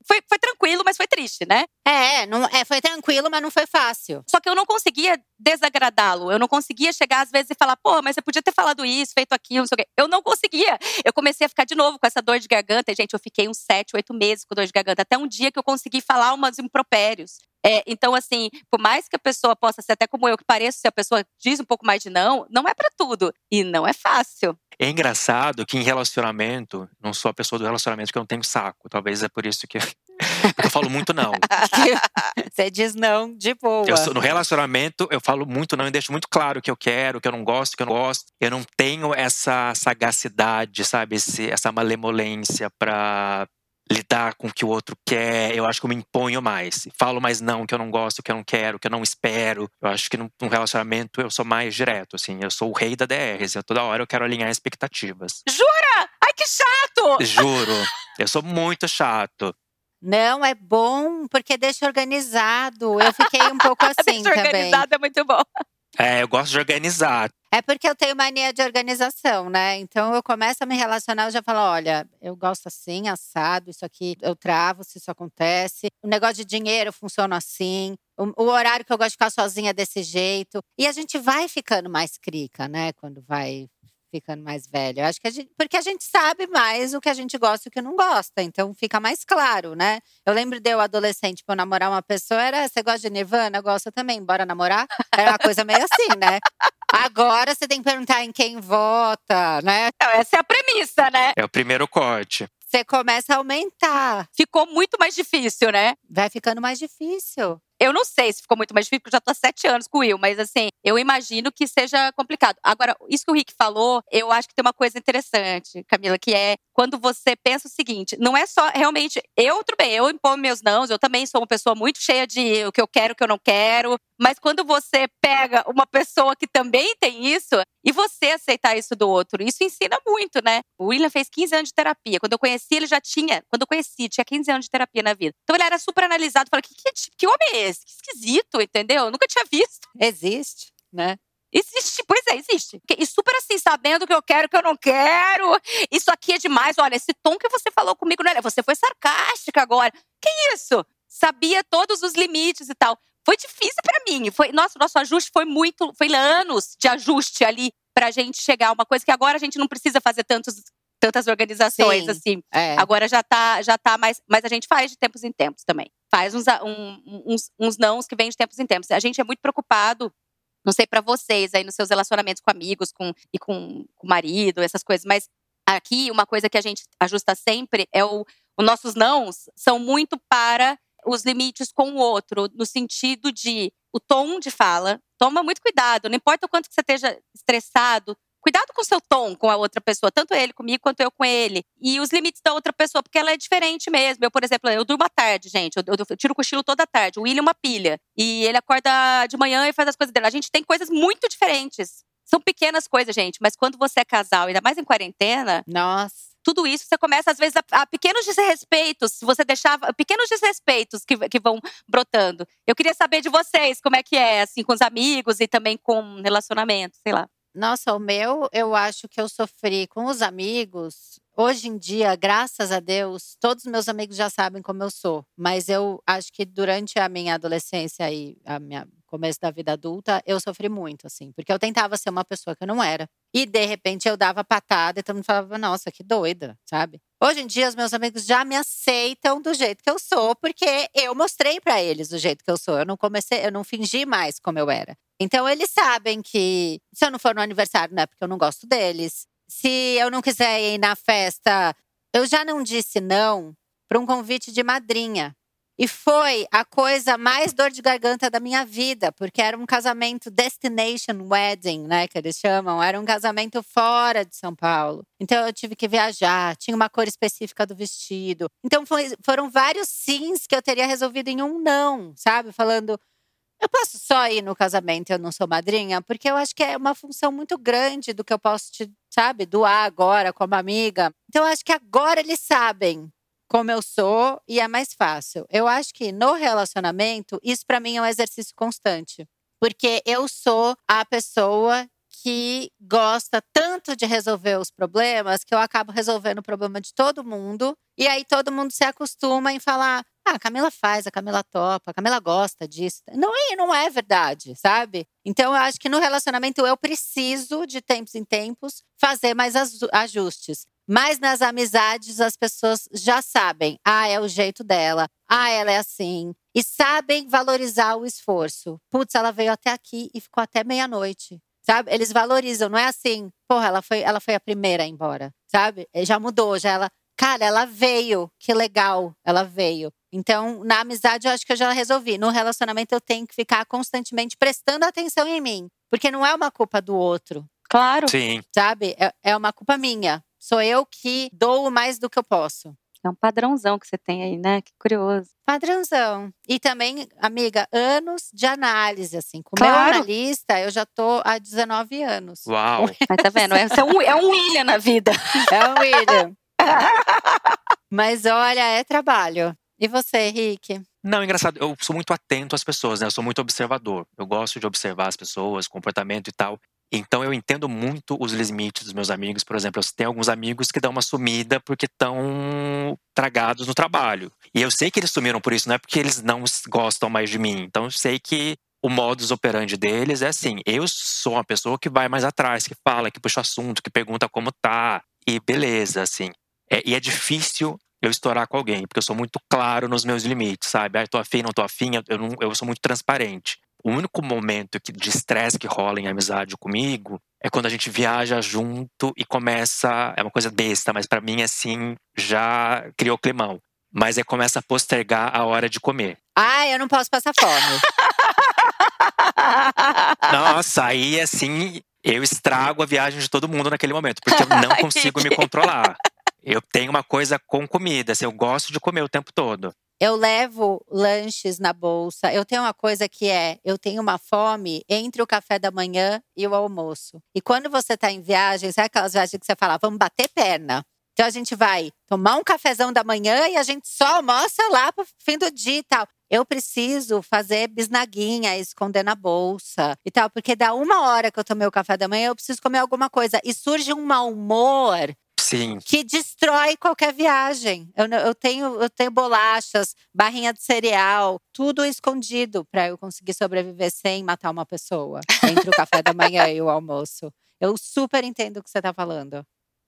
Foi, foi tranquilo, mas foi triste, né? É, não, é, foi tranquilo, mas não foi fácil. Só que eu não conseguia desagradá-lo. Eu não conseguia chegar às vezes e falar, pô, mas você podia ter falado isso, feito aquilo, não sei o quê. Eu não conseguia. Eu comecei a ficar de novo com essa dor de garganta. E, gente, eu fiquei uns sete, oito meses com dor de garganta. Até um dia que eu consegui falar umas impropérios. É, então, assim, por mais que a pessoa possa ser até como eu, que pareço, se a pessoa diz um pouco mais de não, não é para tudo. E não é fácil. É engraçado que em relacionamento, não sou a pessoa do relacionamento que eu não tenho saco. Talvez é por isso que eu falo muito não. Você diz não de boa. Eu no relacionamento, eu falo muito não e deixo muito claro o que eu quero, o que eu não gosto, o que eu não gosto. Eu não tenho essa sagacidade, sabe? Esse, essa malemolência pra lidar com o que o outro quer, eu acho que eu me imponho mais. Falo mais não, que eu não gosto, que eu não quero, que eu não espero. Eu acho que num relacionamento eu sou mais direto, assim. Eu sou o rei da DR. Assim, toda hora eu quero alinhar expectativas. Jura? Ai, que chato! Juro. Eu sou muito chato. Não, é bom porque deixa organizado. Eu fiquei um pouco assim deixa também. organizado é muito bom. É, eu gosto de organizar. É porque eu tenho mania de organização, né? Então eu começo a me relacionar, eu já falo: olha, eu gosto assim, assado, isso aqui eu travo se isso acontece. O negócio de dinheiro funciona assim. O, o horário que eu gosto de ficar sozinha é desse jeito. E a gente vai ficando mais crica, né? Quando vai ficando mais velho. Eu acho que a gente, porque a gente sabe mais o que a gente gosta e o que não gosta, então fica mais claro, né? Eu lembro de eu adolescente, tipo, namorar uma pessoa, era, você gosta de Nirvana? Gosta também, bora namorar? Era uma coisa meio assim, né? Agora você tem que perguntar em quem vota, né? Então, essa é a premissa, né? É o primeiro corte. Você começa a aumentar. Ficou muito mais difícil, né? Vai ficando mais difícil. Eu não sei se ficou muito mais difícil, porque eu já tô há sete anos com o Will, mas assim, eu imagino que seja complicado. Agora, isso que o Rick falou, eu acho que tem uma coisa interessante, Camila, que é quando você pensa o seguinte: não é só realmente, eu, tudo bem, eu imponho meus nãos, eu também sou uma pessoa muito cheia de o que eu quero, o que eu não quero, mas quando você pega uma pessoa que também tem isso, e você aceitar isso do outro, isso ensina muito, né? O William fez 15 anos de terapia. Quando eu conheci, ele já tinha, quando eu conheci, tinha 15 anos de terapia na vida. Então ele era super analisado, falei, que, que, que homem é esse? Que esquisito, entendeu? Eu nunca tinha visto. Existe, né? Existe, pois é, existe. E super assim, sabendo o que eu quero, o que eu não quero. Isso aqui é demais. Olha, esse tom que você falou comigo, né? Você foi sarcástica agora. Que isso? Sabia todos os limites e tal. Foi difícil para mim. Foi, nossa, nosso ajuste foi muito, foi anos de ajuste ali pra gente chegar a uma coisa que agora a gente não precisa fazer tantos tantas organizações Sim, assim. É. Agora já tá, já tá mais. Mas a gente faz de tempos em tempos também. Faz uns, um- uns, uns nãos que vêm de tempos em tempos. A gente é muito preocupado. Não sei pra vocês aí nos seus relacionamentos com amigos com, e com, com o marido, essas coisas, mas aqui uma coisa que a gente ajusta sempre é o os nossos nãos são muito para os limites com o outro, no sentido de o tom de fala. Toma muito cuidado, não importa o quanto que você esteja estressado, cuidado com o seu tom com a outra pessoa, tanto ele comigo quanto eu com ele. E os limites da outra pessoa, porque ela é diferente mesmo. Eu, por exemplo, eu durmo à tarde, gente. Eu, eu- eu tiro o cochilo toda tarde. O William é uma pilha. E ele acorda de manhã e faz as coisas dele. A gente tem coisas muito diferentes. São pequenas coisas, gente, mas quando você é casal, ainda mais em quarentena, Nossa. Tudo isso você começa, às vezes, a, a pequenos desrespeitos. Você deixava. Pequenos desrespeitos que, que vão brotando. Eu queria saber de vocês como é que é, assim, com os amigos e também com relacionamento, sei lá. Nossa, o meu, eu acho que eu sofri com os amigos. Hoje em dia, graças a Deus, todos os meus amigos já sabem como eu sou. Mas eu acho que durante a minha adolescência e a minha começo da vida adulta, eu sofri muito, assim, porque eu tentava ser uma pessoa que eu não era. E de repente eu dava patada e todo mundo falava, nossa, que doida, sabe? Hoje em dia, os meus amigos já me aceitam do jeito que eu sou, porque eu mostrei pra eles do jeito que eu sou. Eu não comecei, eu não fingi mais como eu era. Então eles sabem que se eu não for no aniversário, não é porque eu não gosto deles. Se eu não quiser ir na festa, eu já não disse não para um convite de madrinha. E foi a coisa mais dor de garganta da minha vida, porque era um casamento destination wedding, né, que eles chamam. Era um casamento fora de São Paulo. Então eu tive que viajar, tinha uma cor específica do vestido. Então foi- foram vários sims que eu teria resolvido em um não, sabe? Falando, eu posso só ir no casamento eu não sou madrinha? Porque eu acho que é uma função muito grande do que eu posso te, sabe, doar agora como amiga. Então eu acho que agora eles sabem como eu sou e é mais fácil. Eu acho que no relacionamento, isso pra mim é um exercício constante. Porque eu sou a pessoa que gosta tanto de resolver os problemas que eu acabo resolvendo o problema de todo mundo. E aí todo mundo se acostuma em falar: ah, a Camila faz, a Camila topa, a Camila gosta disso. Não é, não é verdade, sabe? Então eu acho que no relacionamento eu preciso, de tempos em tempos, fazer mais ajustes. Mas nas amizades as pessoas já sabem. Ah, é o jeito dela. Ah, ela é assim. E sabem valorizar o esforço. Putz, ela veio até aqui e ficou até meia-noite. Sabe? Eles valorizam, não é assim, porra, ela foi, ela foi a primeira a ir embora, sabe? Eh, Já mudou, já ela. Cara, ela veio, que legal, ela veio. Então, na amizade, eu acho que eu já resolvi. No relacionamento, eu tenho que ficar constantemente prestando atenção em mim. Porque não é uma culpa do outro, Claro. Sim. sabe? É, é uma culpa minha. Sou eu que dou mais do que eu posso. É um padrãozão que você tem aí, né? Que curioso. Padrãozão. E também, amiga, anos de análise, assim. Com o Claro. meu analista, eu já tô há 19 anos. Uau. Mas tá vendo? É, um, é um William na vida. É o William. Mas olha, é trabalho. E você, Rick? Não, engraçado, eu sou muito atento às pessoas, né? Eu sou muito observador. Eu gosto de observar as pessoas, comportamento e tal. Então eu entendo muito os limites dos meus amigos. Por exemplo, eu tenho alguns amigos que dão uma sumida porque estão tragados no trabalho. E eu sei que eles sumiram por isso, não é porque eles não gostam mais de mim. Então eu sei que o modus operandi deles é assim: eu sou uma pessoa que vai mais atrás, que fala, que puxa assunto, que pergunta como tá, e beleza, assim. É, e é difícil eu estourar com alguém, porque eu sou muito claro nos meus limites, sabe? Ah, tô afim, não tô afim, eu, não, eu sou muito transparente. O único momento que, de estresse que rola em amizade comigo é quando a gente viaja junto e começa. É uma coisa besta, mas para mim, assim, já criou climão. Mas aí começa a postergar a hora de comer. Ah, eu não posso passar fome. Nossa, aí assim, eu estrago a viagem de todo mundo naquele momento, porque eu não consigo me controlar. Eu tenho uma coisa com comida, assim, eu gosto de comer o tempo todo. Eu levo lanches na bolsa. Eu tenho uma coisa que é: eu tenho uma fome entre o café da manhã e o almoço. E quando você está em viagem, sabe aquelas viagens que você fala, vamos bater perna? Então a gente vai tomar um cafezão da manhã e a gente só almoça lá pro fim do dia e tal. Eu preciso fazer bisnaguinha, esconder na bolsa e tal, porque da uma hora que eu tomei o café da manhã, eu preciso comer alguma coisa. E surge um mau humor Sim. que destrói qualquer viagem. Eu, eu, tenho, eu tenho bolachas, barrinha de cereal, tudo escondido para eu conseguir sobreviver sem matar uma pessoa entre o café da manhã e o almoço. Eu super entendo o que você está falando.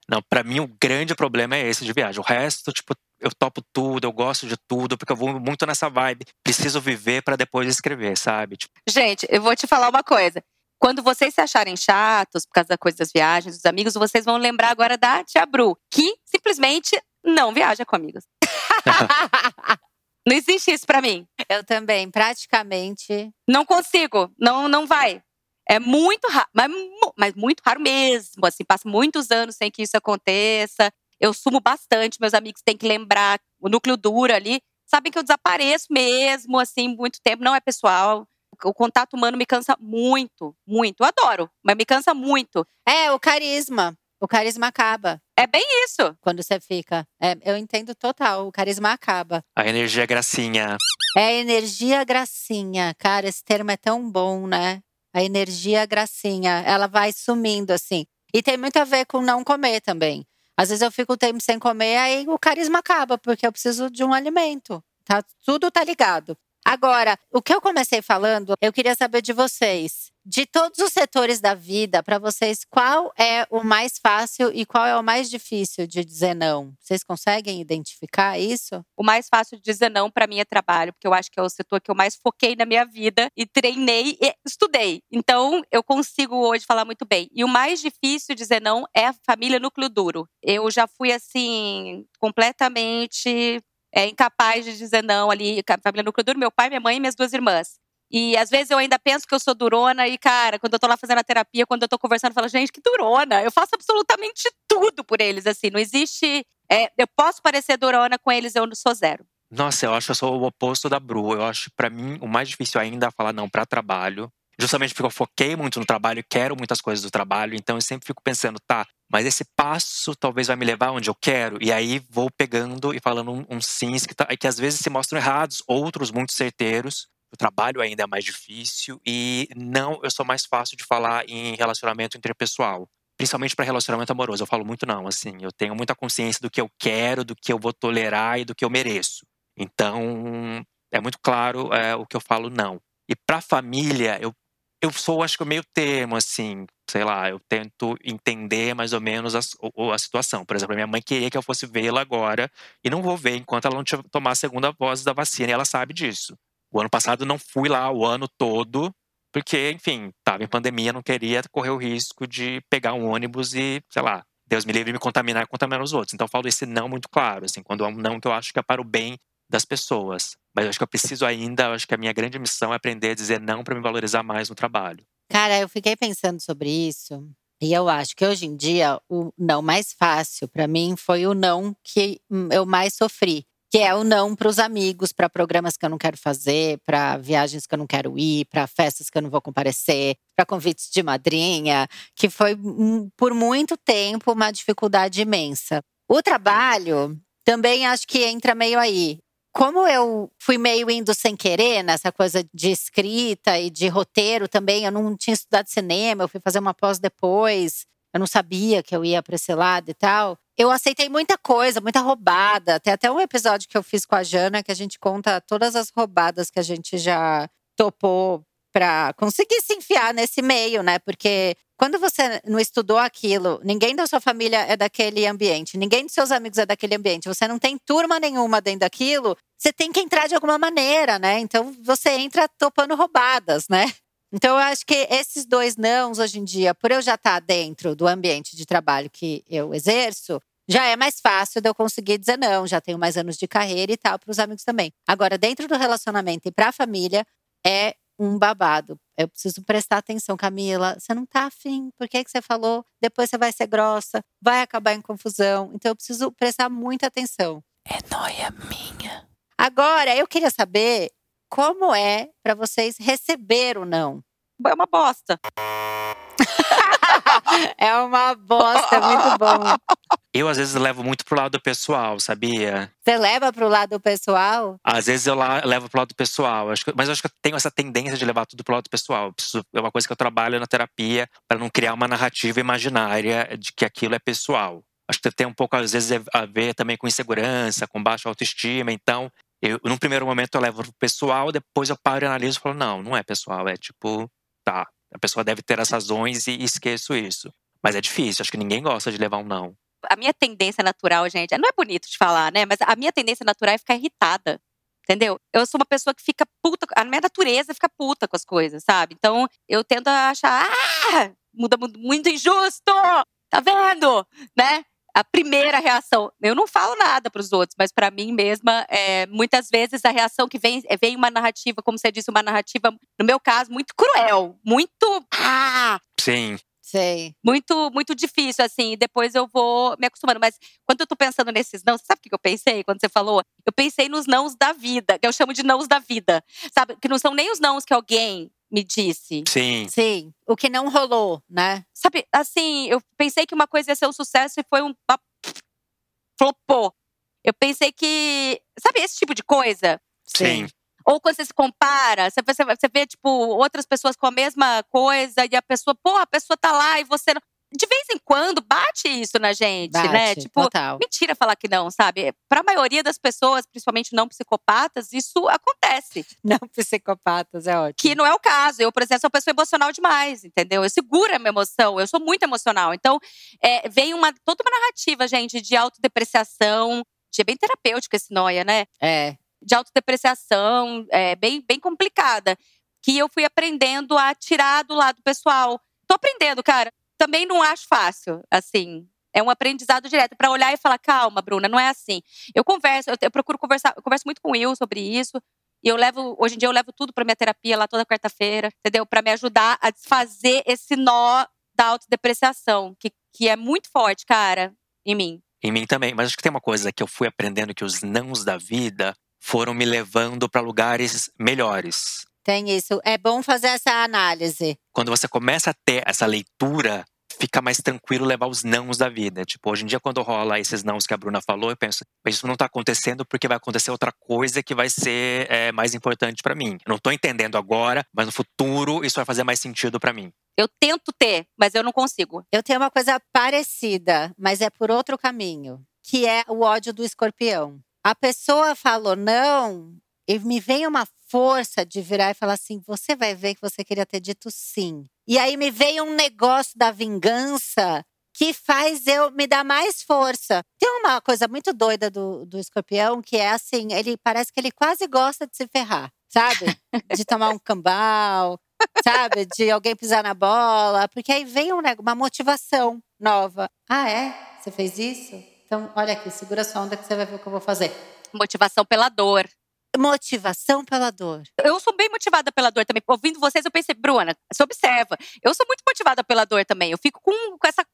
Não, para mim o grande problema é esse de viagem. O resto, tipo, eu topo tudo, eu gosto de tudo, porque eu vou muito nessa vibe. Preciso viver para depois escrever, sabe? Tipo... Gente, eu vou te falar uma coisa. Quando vocês se acharem chatos por causa da coisa das viagens, dos amigos, vocês vão lembrar agora da Tia Bru, que simplesmente não viaja com amigos. não existe isso para mim. Eu também, praticamente. Não consigo, não, não vai. É muito raro, mas, mas muito raro mesmo. Assim, passa muitos anos sem que isso aconteça. Eu sumo bastante, meus amigos têm que lembrar o núcleo duro ali. Sabem que eu desapareço mesmo, assim, muito tempo. Não é pessoal. O contato humano me cansa muito, muito. Eu adoro, mas me cansa muito. É, o carisma. O carisma acaba. É bem isso. Quando você fica. É, eu entendo total. O carisma acaba. A energia gracinha. É energia gracinha. Cara, esse termo é tão bom, né? A energia gracinha, ela vai sumindo assim. E tem muito a ver com não comer também. Às vezes eu fico tempo sem comer, aí o carisma acaba, porque eu preciso de um alimento. Tá? Tudo tá ligado. Agora, o que eu comecei falando, eu queria saber de vocês. De todos os setores da vida, para vocês, qual é o mais fácil e qual é o mais difícil de dizer não? Vocês conseguem identificar isso? O mais fácil de dizer não para mim é trabalho, porque eu acho que é o setor que eu mais foquei na minha vida e treinei e estudei. Então, eu consigo hoje falar muito bem. E o mais difícil de dizer não é a família núcleo duro. Eu já fui assim completamente é, incapaz de dizer não ali, família núcleo duro, meu pai, minha mãe e minhas duas irmãs. E às vezes eu ainda penso que eu sou durona e, cara, quando eu tô lá fazendo a terapia, quando eu tô conversando, eu falo, gente, que durona. Eu faço absolutamente tudo por eles, assim. Não existe. É, eu posso parecer durona com eles, eu não sou zero. Nossa, eu acho que eu sou o oposto da Bru. Eu acho, para mim, o mais difícil ainda é falar não para trabalho. Justamente porque eu foquei muito no trabalho, quero muitas coisas do trabalho, então eu sempre fico pensando, tá, mas esse passo talvez vai me levar onde eu quero, e aí vou pegando e falando uns um sims que, tá, que às vezes se mostram errados, outros muito certeiros, o trabalho ainda é mais difícil e não, eu sou mais fácil de falar em relacionamento interpessoal. Principalmente para relacionamento amoroso, eu falo muito não, assim, eu tenho muita consciência do que eu quero, do que eu vou tolerar e do que eu mereço. Então, é muito claro é, o que eu falo não. E para família, eu eu sou, acho que, meio termo, assim, sei lá, eu tento entender mais ou menos a, a, situação. Por exemplo, a minha mãe queria que eu fosse vê-la agora e não vou ver enquanto ela não tomar a segunda dose da vacina e ela sabe disso. O ano passado não fui lá o ano todo, porque, enfim, estava em pandemia, não queria correr o risco de pegar um ônibus e, sei lá, Deus me livre me contaminar e contaminar os outros. Então eu falo esse não muito claro, assim, quando é um não que eu acho que é para o bem das pessoas. Mas eu acho que eu preciso ainda, eu acho que a minha grande missão é aprender a dizer não para me valorizar mais no trabalho. Cara, eu fiquei pensando sobre isso. E eu acho que hoje em dia o não mais fácil para mim foi o não que eu mais sofri que é o não para os amigos, para programas que eu não quero fazer, para viagens que eu não quero ir, para festas que eu não vou comparecer, para convites de madrinha, que foi por muito tempo uma dificuldade imensa. O trabalho também acho que entra meio aí. Como eu fui meio indo sem querer nessa coisa de escrita e de roteiro também, eu não tinha estudado cinema, eu fui fazer uma pós depois, eu não sabia que eu ia para esse lado e tal eu aceitei muita coisa, muita roubada. Tem até um episódio que eu fiz com a Jana que a gente conta todas as roubadas que a gente já topou para conseguir se enfiar nesse meio, né? Porque quando você não estudou aquilo, ninguém da sua família é daquele ambiente, ninguém dos seus amigos é daquele ambiente, você não tem turma nenhuma dentro daquilo, você tem que entrar de alguma maneira, né? Então você entra topando roubadas, né? Então eu acho que esses dois nãos hoje em dia, por eu já estar dentro do ambiente de trabalho que eu exerço, já é mais fácil de eu conseguir dizer não, já tenho mais anos de carreira e tal, para os amigos também. Agora, dentro do relacionamento e para a família, é um babado. Eu preciso prestar atenção, Camila. Você não tá afim? Por que, que você falou? Depois você vai ser grossa, vai acabar em confusão. Então eu preciso prestar muita atenção. É noia minha. Agora, eu queria saber como é para vocês receber o não. É uma bosta. é uma bosta, é muito bom. Eu, às vezes, levo muito pro lado pessoal, sabia? Você leva pro lado pessoal? Às vezes eu levo pro lado pessoal. Acho que, mas eu acho que eu tenho essa tendência de levar tudo pro lado pessoal. Preciso, é uma coisa que eu trabalho na terapia para não criar uma narrativa imaginária de que aquilo é pessoal. Acho que tem um pouco, às vezes, a ver também com insegurança, com baixa autoestima. Então, eu, num primeiro momento eu levo pro pessoal, depois eu paro e analiso e falo, não, não é pessoal. É tipo, tá, a pessoa deve ter as razões e esqueço isso. Mas é difícil, acho que ninguém gosta de levar um não a minha tendência natural, gente, não é bonito de falar, né? Mas a minha tendência natural é ficar irritada. Entendeu? Eu sou uma pessoa que fica puta, a minha natureza ficar puta com as coisas, sabe? Então eu tento achar, ah, muda muito injusto, tá vendo? Né? A primeira reação, eu não falo nada para os outros, mas para mim mesma, é, muitas vezes a reação que vem é vem uma narrativa, como você disse, uma narrativa, no meu caso, muito cruel, muito ah, Sim. Sei. Muito, muito difícil, assim. Depois eu vou me acostumando. Mas quando eu tô pensando nesses não, sabe o que eu pensei quando você falou? Eu pensei nos nãos da vida, que eu chamo de nãos da vida. Sabe? Que não são nem os nãos que alguém me disse. Sim. Sim. O que não rolou, né? Sabe, assim, eu pensei que uma coisa ia ser um sucesso e foi um. flopou. Eu pensei que. Sabe esse tipo de coisa? Sim. Ou quando você se compara, você, você, você vê, tipo, outras pessoas com a mesma coisa e a pessoa, pô, a pessoa tá lá e você não. De vez em quando bate isso na gente, bate, né? Tipo, total. mentira falar que não, sabe? Para a maioria das pessoas, principalmente não psicopatas, isso acontece. Não psicopatas, é ótimo. Que não é o caso. Eu, por exemplo, sou uma pessoa emocional demais, entendeu? Eu seguro a minha emoção, eu sou muito emocional. Então, é, vem uma, toda uma narrativa, gente, de autodepreciação. É bem terapêutico esse noia, né? É de autodepreciação, é, bem, bem complicada, que eu fui aprendendo a tirar do lado pessoal. Tô aprendendo, cara. Também não acho fácil, assim. É um aprendizado direto para olhar e falar, calma, Bruna, não é assim. Eu converso, eu, eu procuro conversar, eu converso muito com o Will sobre isso. E eu levo, hoje em dia eu levo tudo para minha terapia lá toda quarta-feira, entendeu? Para me ajudar a desfazer esse nó da autodepreciação, que, que é muito forte, cara, em mim. Em mim também. Mas acho que tem uma coisa que eu fui aprendendo que os nãos da vida foram me levando para lugares melhores. Tem isso. É bom fazer essa análise. Quando você começa a ter essa leitura, fica mais tranquilo levar os nãos da vida. Tipo, hoje em dia, quando rola esses nãos que a Bruna falou, eu penso, isso não está acontecendo porque vai acontecer outra coisa que vai ser é, mais importante para mim. Eu não estou entendendo agora, mas no futuro isso vai fazer mais sentido para mim. Eu tento ter, mas eu não consigo. Eu tenho uma coisa parecida, mas é por outro caminho, que é o ódio do escorpião a pessoa falou não, e me vem uma força de virar e falar assim: você vai ver que você queria ter dito sim. E aí me veio um negócio da vingança que faz eu me dar mais força. Tem uma coisa muito doida do, do escorpião que é assim: ele parece que ele quase gosta de se ferrar, sabe? De tomar um cambal, sabe? De alguém pisar na bola, porque aí vem um, uma motivação nova. Ah, é? Você fez isso? Então, olha aqui, segura sua onda que você vai ver o que eu vou fazer. Motivação pela dor. Motivação pela dor. Eu sou bem motivada pela dor também. Ouvindo vocês, eu pensei, Bruna, você observa. Eu sou muito motivada pela dor também. Eu fico com, com essa.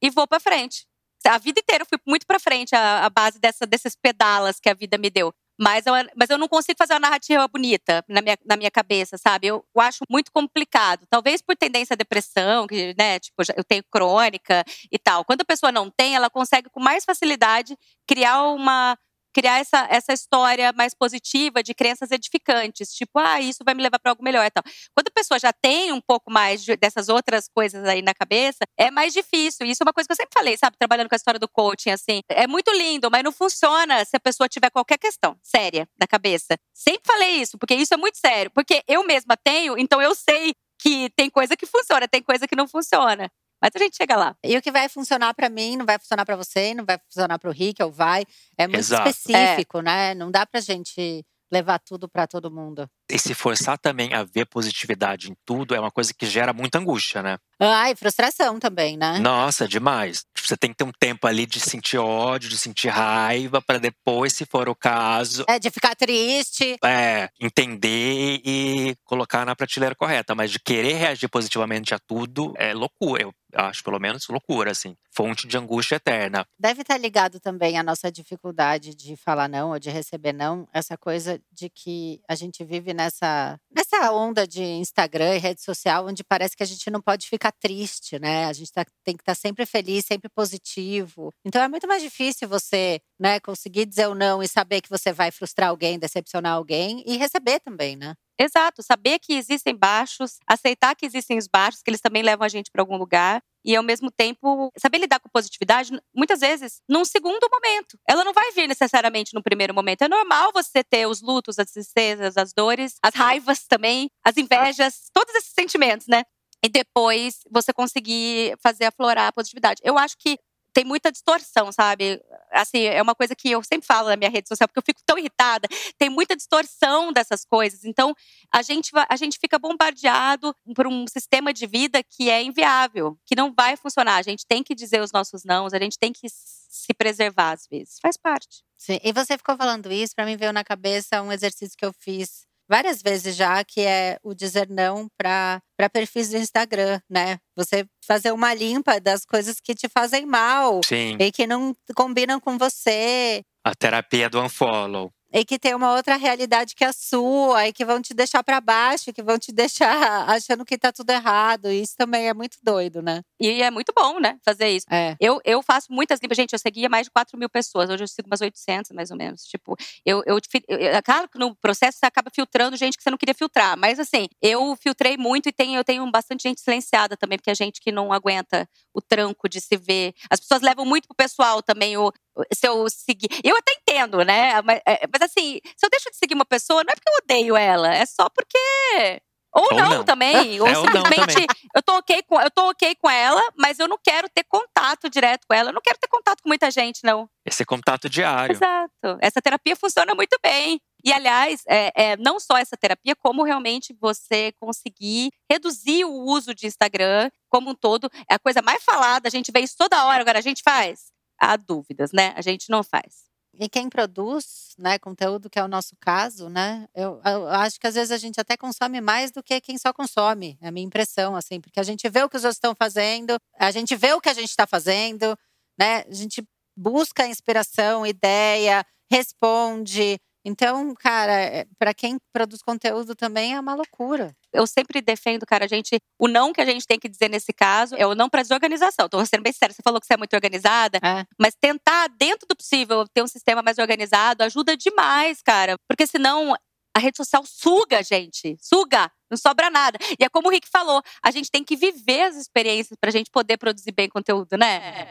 E vou pra frente. A vida inteira eu fui muito pra frente, a, a base dessa, desses pedalas que a vida me deu. Mas eu, mas eu não consigo fazer uma narrativa bonita na minha, na minha cabeça, sabe? Eu, eu acho muito complicado. Talvez por tendência à depressão, que, né, tipo, eu tenho crônica e tal. Quando a pessoa não tem, ela consegue com mais facilidade criar uma criar essa, essa história mais positiva de crenças edificantes, tipo, ah, isso vai me levar para algo melhor e tal. Quando a pessoa já tem um pouco mais de, dessas outras coisas aí na cabeça, é mais difícil. Isso é uma coisa que eu sempre falei, sabe, trabalhando com a história do coaching, assim, é muito lindo, mas não funciona se a pessoa tiver qualquer questão séria na cabeça. Sempre falei isso, porque isso é muito sério, porque eu mesma tenho, então eu sei que tem coisa que funciona, tem coisa que não funciona. Mas a gente chega lá. E o que vai funcionar para mim não vai funcionar para você, não vai funcionar para o Rick ou vai. É muito Exato. específico, é. né? Não dá pra gente levar tudo para todo mundo. E se forçar também a ver positividade em tudo é uma coisa que gera muita angústia, né? Ah, e frustração também, né? Nossa, demais. Tipo, você tem que ter um tempo ali de sentir ódio, de sentir raiva, para depois, se for o caso. É, de ficar triste. É, entender e colocar na prateleira correta. Mas de querer reagir positivamente a tudo é loucura. Eu acho, pelo menos, loucura, assim. Fonte de angústia eterna. Deve estar ligado também à nossa dificuldade de falar não ou de receber não. Essa coisa de que a gente vive nessa, nessa onda de Instagram e rede social, onde parece que a gente não pode ficar triste, né? A gente tá, tem que estar tá sempre feliz, sempre positivo. Então é muito mais difícil você né, conseguir dizer o não e saber que você vai frustrar alguém, decepcionar alguém e receber também, né? Exato, saber que existem baixos, aceitar que existem os baixos, que eles também levam a gente para algum lugar e ao mesmo tempo saber lidar com positividade, muitas vezes num segundo momento. Ela não vai vir necessariamente no primeiro momento. É normal você ter os lutos, as tristezas, as dores, as raivas também, as invejas, todos esses sentimentos, né? E depois você conseguir fazer aflorar a positividade. Eu acho que tem muita distorção, sabe? Assim, é uma coisa que eu sempre falo na minha rede social, porque eu fico tão irritada. Tem muita distorção dessas coisas. Então, a gente, a gente fica bombardeado por um sistema de vida que é inviável, que não vai funcionar. A gente tem que dizer os nossos nãos, a gente tem que se preservar às vezes. Faz parte. Sim. E você ficou falando isso, para mim veio na cabeça um exercício que eu fiz várias vezes já, que é o dizer não para perfis do Instagram, né? Você fazer uma limpa das coisas que te fazem mal Sim. e que não combinam com você. A terapia do unfollow e que tem uma outra realidade que a sua, e que vão te deixar para baixo, que vão te deixar achando que tá tudo errado. Isso também é muito doido, né? E é muito bom, né? Fazer isso. É. Eu, eu faço muitas limpas. Gente, eu seguia mais de 4 mil pessoas. Hoje eu sigo umas 800, mais ou menos. Tipo, eu, eu, eu. Claro que no processo você acaba filtrando gente que você não queria filtrar. Mas assim, eu filtrei muito e tenho, eu tenho bastante gente silenciada também, porque é gente que não aguenta o tranco de se ver. As pessoas levam muito pro pessoal também o, se eu seguir. Eu até entendo, né? Mas, é, mas, assim, se eu deixo de seguir uma pessoa, não é porque eu odeio ela, é só porque. Ou, ou não, não, também. É, ou simplesmente eu tô, ok com, eu tô ok com ela, mas eu não quero ter contato direto com ela. Eu não quero ter contato com muita gente, não. Esse contato diário. Exato. Essa terapia funciona muito bem. E, aliás, é, é, não só essa terapia, como realmente você conseguir reduzir o uso de Instagram como um todo. É a coisa mais falada, a gente vê isso toda hora, agora a gente faz há dúvidas, né? A gente não faz. E quem produz, né, conteúdo, que é o nosso caso, né? Eu, eu, acho que às vezes a gente até consome mais do que quem só consome. É a minha impressão, assim, porque a gente vê o que os outros estão fazendo, a gente vê o que a gente está fazendo, né? A gente busca inspiração, ideia, responde, então, cara, é, para quem produz conteúdo também é uma loucura. Eu sempre defendo, cara, a gente. O não que a gente tem que dizer nesse caso é o não para desorganização. Tô sendo bem sério. Você falou que você é muito organizada, é. mas tentar, dentro do possível, ter um sistema mais organizado ajuda demais, cara. Porque senão a rede social suga, gente. Suga. Não sobra nada. E é como o Rick falou, a gente tem que viver as experiências para a gente poder produzir bem conteúdo, né?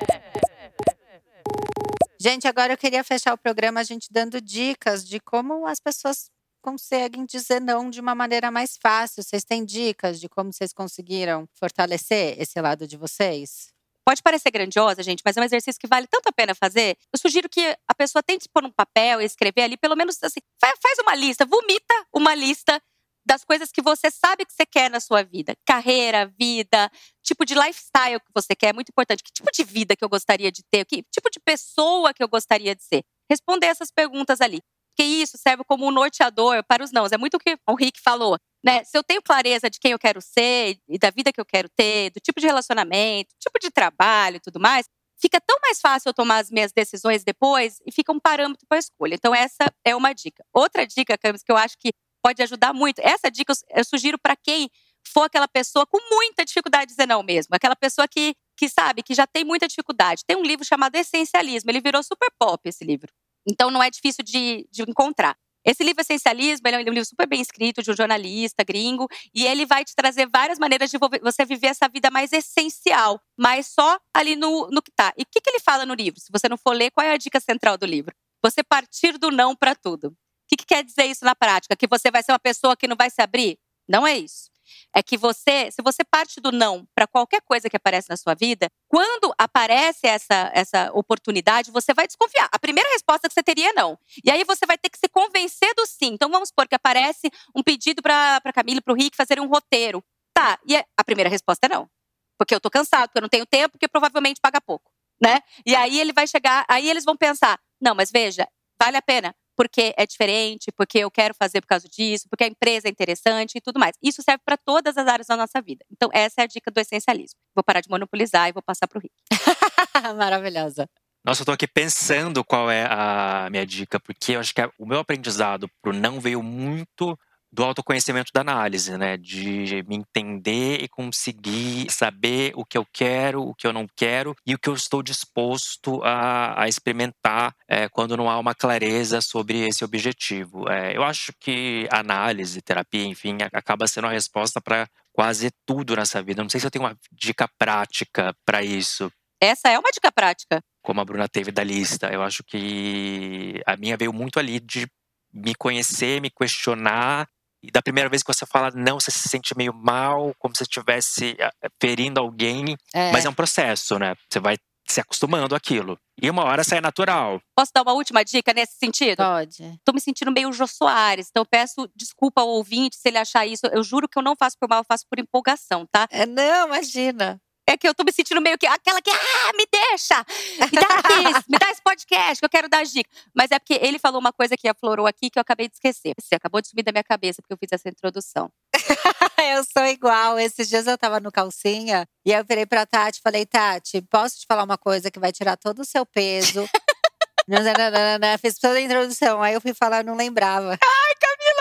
Gente, agora eu queria fechar o programa a gente dando dicas de como as pessoas conseguem dizer não de uma maneira mais fácil. Vocês têm dicas de como vocês conseguiram fortalecer esse lado de vocês? Pode parecer grandiosa, gente, mas é um exercício que vale tanto a pena fazer. Eu sugiro que a pessoa tente pôr num papel e escrever ali, pelo menos assim, faz uma lista, vomita uma lista das coisas que você sabe que você quer na sua vida. Carreira, vida, tipo de lifestyle que você quer, é muito importante. Que tipo de vida que eu gostaria de ter? Que tipo de pessoa que eu gostaria de ser? Responder essas perguntas ali. Porque isso serve como um norteador para os nãos. É muito o que o Rick falou. Né? Se eu tenho clareza de quem eu quero ser e da vida que eu quero ter, do tipo de relacionamento, tipo de trabalho e tudo mais, fica tão mais fácil eu tomar as minhas decisões depois e fica um parâmetro para a escolha. Então, essa é uma dica. Outra dica, Camis, que eu acho que pode ajudar muito. Essa dica eu, sugiro para quem for aquela pessoa com muita dificuldade de dizer não mesmo, aquela pessoa que, que sabe, que já tem muita dificuldade. Tem um livro chamado Essencialismo, ele virou super pop esse livro. Então não é difícil de, de encontrar. Esse livro Essencialismo é um livro super bem escrito de um jornalista gringo e ele vai te trazer várias maneiras de você viver essa vida mais essencial, mas só ali no, no que tá. E o que, que ele fala no livro? Se você não for ler, qual é a dica central do livro? Você partir do não para tudo. O que, que quer dizer isso na prática? Que você vai ser uma pessoa que não vai se abrir? Não é isso é que você, se você parte do não para qualquer coisa que aparece na sua vida, quando aparece essa, essa oportunidade, você vai desconfiar. A primeira resposta que você teria é não. E aí você vai ter que se convencer do sim. Então vamos supor que aparece um pedido para Camila e para o Rick fazerem um roteiro. Tá, e a primeira resposta é não. Porque eu tô cansado, porque eu não tenho tempo, porque provavelmente paga pouco, né? E aí ele vai chegar, aí eles vão pensar: "Não, mas veja, vale a pena porque é diferente, porque eu quero fazer por causa disso, porque a empresa é interessante e tudo mais. Isso serve para todas as áreas da nossa vida. Então, essa é a dica do essencialismo. Vou parar de monopolizar e vou passar para o Rick. Maravilhosa. Nossa, eu tô aqui pensando qual é a minha dica, porque eu acho que o meu aprendizado pro não veio muito do autoconhecimento da análise, né? De me entender e conseguir saber o que eu quero, o que eu não quero e o que eu estou disposto a, a experimentar é, quando não há uma clareza sobre esse objetivo. É, eu acho que análise, terapia, enfim, acaba sendo a resposta para quase tudo nessa vida. Não sei se eu tenho uma dica prática para isso. Essa é uma dica prática. Como a Bruna teve da lista. Eu acho que a minha veio muito ali de me conhecer, me questionar e da primeira vez que você fala não, você se sente meio mal, como se estivesse eh, ferindo alguém. É. Mas é um processo, né? Você vai se acostumando àquilo. E uma hora sai natural. Posso dar uma última dica nesse sentido? Pode. Tô me sentindo meio Jô Soares, então eu peço desculpa ao ouvinte se ele achar isso. Eu juro que eu não faço por mal, eu faço por empolgação, tá? É, não, imagina. É que eu tô me sentindo meio que aquela que, ah, me deixa, me dá aqui, me dá esse podcast que eu quero dar dica. Mas é porque ele falou uma coisa que aflorou aqui que eu acabei de esquecer. Você acabou de sumir da minha cabeça porque eu fiz essa introdução. eu sou igual. Esses dias eu tava no calcinha e eu virei pra Tati e falei, Tati, posso te falar uma coisa que vai tirar todo o seu peso? Fiz toda a introdução. Aí eu fui falar, não lembrava. Ai, Camila!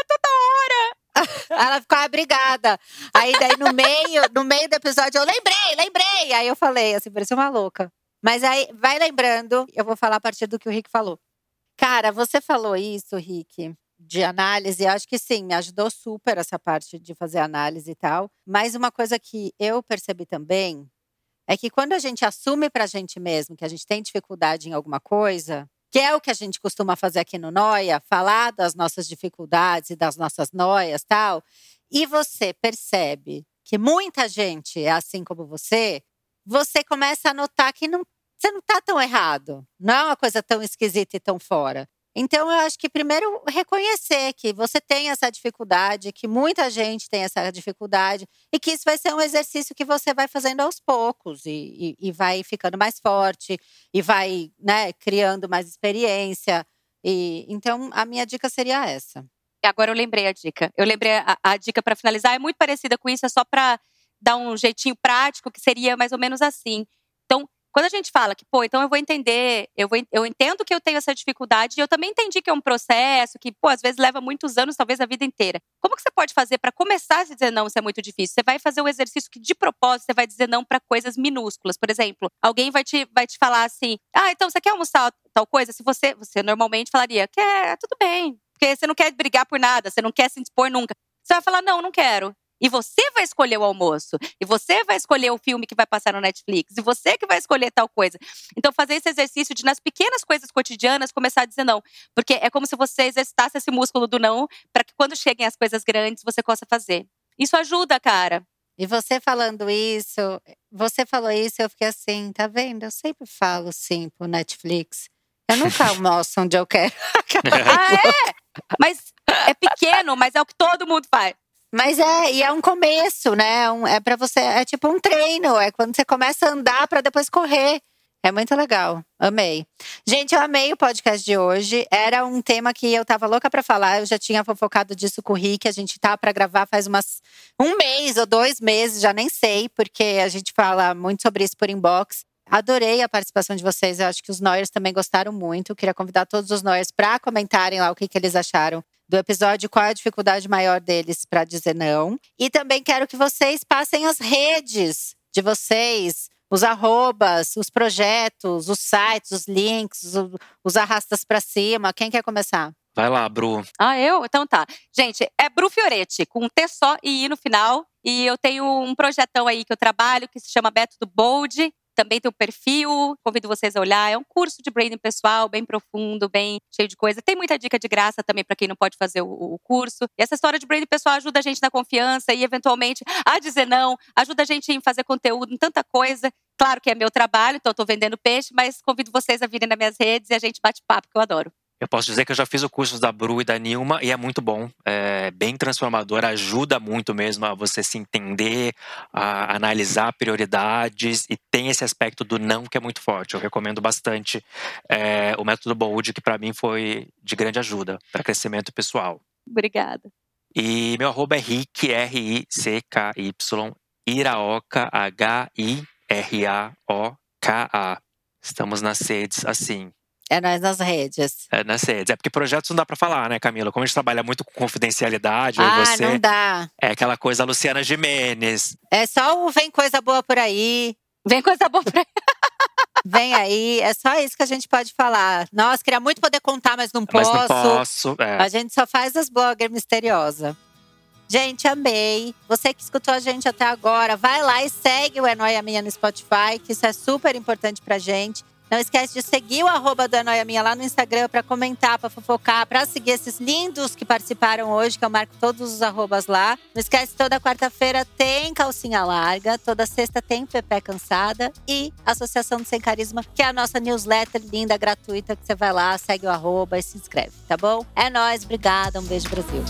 Ela ficou obrigada. Aí daí no meio, no meio do episódio eu lembrei, lembrei. Aí eu falei, assim, parecia uma louca. Mas aí vai lembrando, eu vou falar a partir do que o Rick falou. Cara, você falou isso, Rick, de análise. Eu acho que sim, me ajudou super essa parte de fazer análise e tal. Mas uma coisa que eu percebi também é que quando a gente assume pra gente mesmo que a gente tem dificuldade em alguma coisa, que é o que a gente costuma fazer aqui no Noia, falar das nossas dificuldades e das nossas noias tal, e você percebe que muita gente é assim como você, você começa a notar que não, você não está tão errado. Não é uma coisa tão esquisita e tão fora. Então, eu acho que primeiro reconhecer que você tem essa dificuldade, que muita gente tem essa dificuldade, e que isso vai ser um exercício que você vai fazendo aos poucos e, e, e vai ficando mais forte e vai né, criando mais experiência. E, então, a minha dica seria essa. Agora eu lembrei a dica. Eu lembrei a, a dica para finalizar, é muito parecida com isso, é só para dar um jeitinho prático, que seria mais ou menos assim. Então, quando a gente fala que, pô, então eu vou entender, eu, vou, eu entendo que eu tenho essa dificuldade, e eu também entendi que é um processo que, pô, às vezes leva muitos anos, talvez a vida inteira. Como que você pode fazer para começar a dizer não se é muito difícil? Você vai fazer um exercício que, de propósito, você vai dizer não para coisas minúsculas. Por exemplo, alguém vai te, vai te falar assim: ah, então você quer almoçar tal coisa? Se você, você normalmente falaria, quer, tudo bem. Porque você não quer brigar por nada, você não quer se dispor nunca. Você vai falar, não, não quero. E você vai escolher o almoço. E você vai escolher o filme que vai passar no Netflix. E você que vai escolher tal coisa. Então, fazer esse exercício de, nas pequenas coisas cotidianas, começar a dizer não. Porque é como se você exercitasse esse músculo do não, para que quando cheguem as coisas grandes, você possa fazer. Isso ajuda, cara. E você falando isso, você falou isso, eu fiquei assim, tá vendo? Eu sempre falo sim pro Netflix. Eu nunca almoço onde eu quero. ah, é? Mas é pequeno, mas é o que todo mundo faz. Mas é, e é um começo, né? Um, é para você, é tipo um treino, é quando você começa a andar para depois correr. É muito legal. Amei. Gente, eu amei o podcast de hoje. Era um tema que eu tava louca para falar. Eu já tinha fofocado disso com o Rick. A gente tá para gravar faz umas um mês ou dois meses, já nem sei, porque a gente fala muito sobre isso por inbox. Adorei a participação de vocês. Eu acho que os Noyers também gostaram muito. Eu queria convidar todos os Noyers para comentarem lá o que, que eles acharam do episódio, qual é a dificuldade maior deles para dizer não. E também quero que vocês passem as redes de vocês os arrobas, os projetos, os sites, os links, os, os arrastas para cima. Quem quer começar? Vai lá, Bru. Ah, eu? Então tá. Gente, é Bru Fioretti, com um T só e I no final. E eu tenho um projetão aí que eu trabalho, que se chama Método Bold. Também tem o perfil, convido vocês a olhar. É um curso de branding pessoal, bem profundo, bem cheio de coisa. Tem muita dica de graça também para quem não pode fazer o, o, curso. E essa história de branding pessoal ajuda a gente na confiança e, eventualmente, a dizer não, ajuda a gente em fazer conteúdo, em tanta coisa. Claro que é meu trabalho, então estou vendendo peixe, mas convido vocês a virem nas minhas redes e a gente bate papo, que eu adoro. Eu posso dizer que eu já fiz o curso da Bru e da Nilma e é muito bom, é bem transformador, ajuda muito mesmo a você se entender, a analisar prioridades e tem esse aspecto do não que é muito forte. Eu recomendo bastante é, o método Bold, que para mim foi de grande ajuda para crescimento pessoal. Obrigada. E meu arroba é Rick, R-I-C-K-Y, Iraoka, H-I-R-A-O-K-A. Estamos nas redes assim. É nós nas redes. É nas redes. É porque projetos não dá para falar, né, Camila? Como a gente trabalha muito com confidencialidade, ah, você. não dá. É aquela coisa Luciana Jimenez. É só o vem coisa boa por aí. Vem coisa boa por aí. Vem aí, é só isso que a gente pode falar. Nossa, queria muito poder contar, mas não posso. Mas não posso. É. A gente só faz as bloggers misteriosas. Gente, amei. Você que escutou a gente até agora, vai lá e segue o É Noia Minha no Spotify, que isso é super importante pra gente. Não esquece de seguir o arroba do Anoia Minha lá no Instagram para comentar, para fofocar, para seguir esses lindos que participaram hoje, que eu marco todos os arrobas lá. Não esquece, toda quarta-feira tem calcinha larga, toda sexta tem Pepe Cansada e Associação do Sem Carisma, que é a nossa newsletter linda, gratuita, que você vai lá, segue o arroba e se inscreve, tá bom? É nóis, obrigada, um beijo Brasil.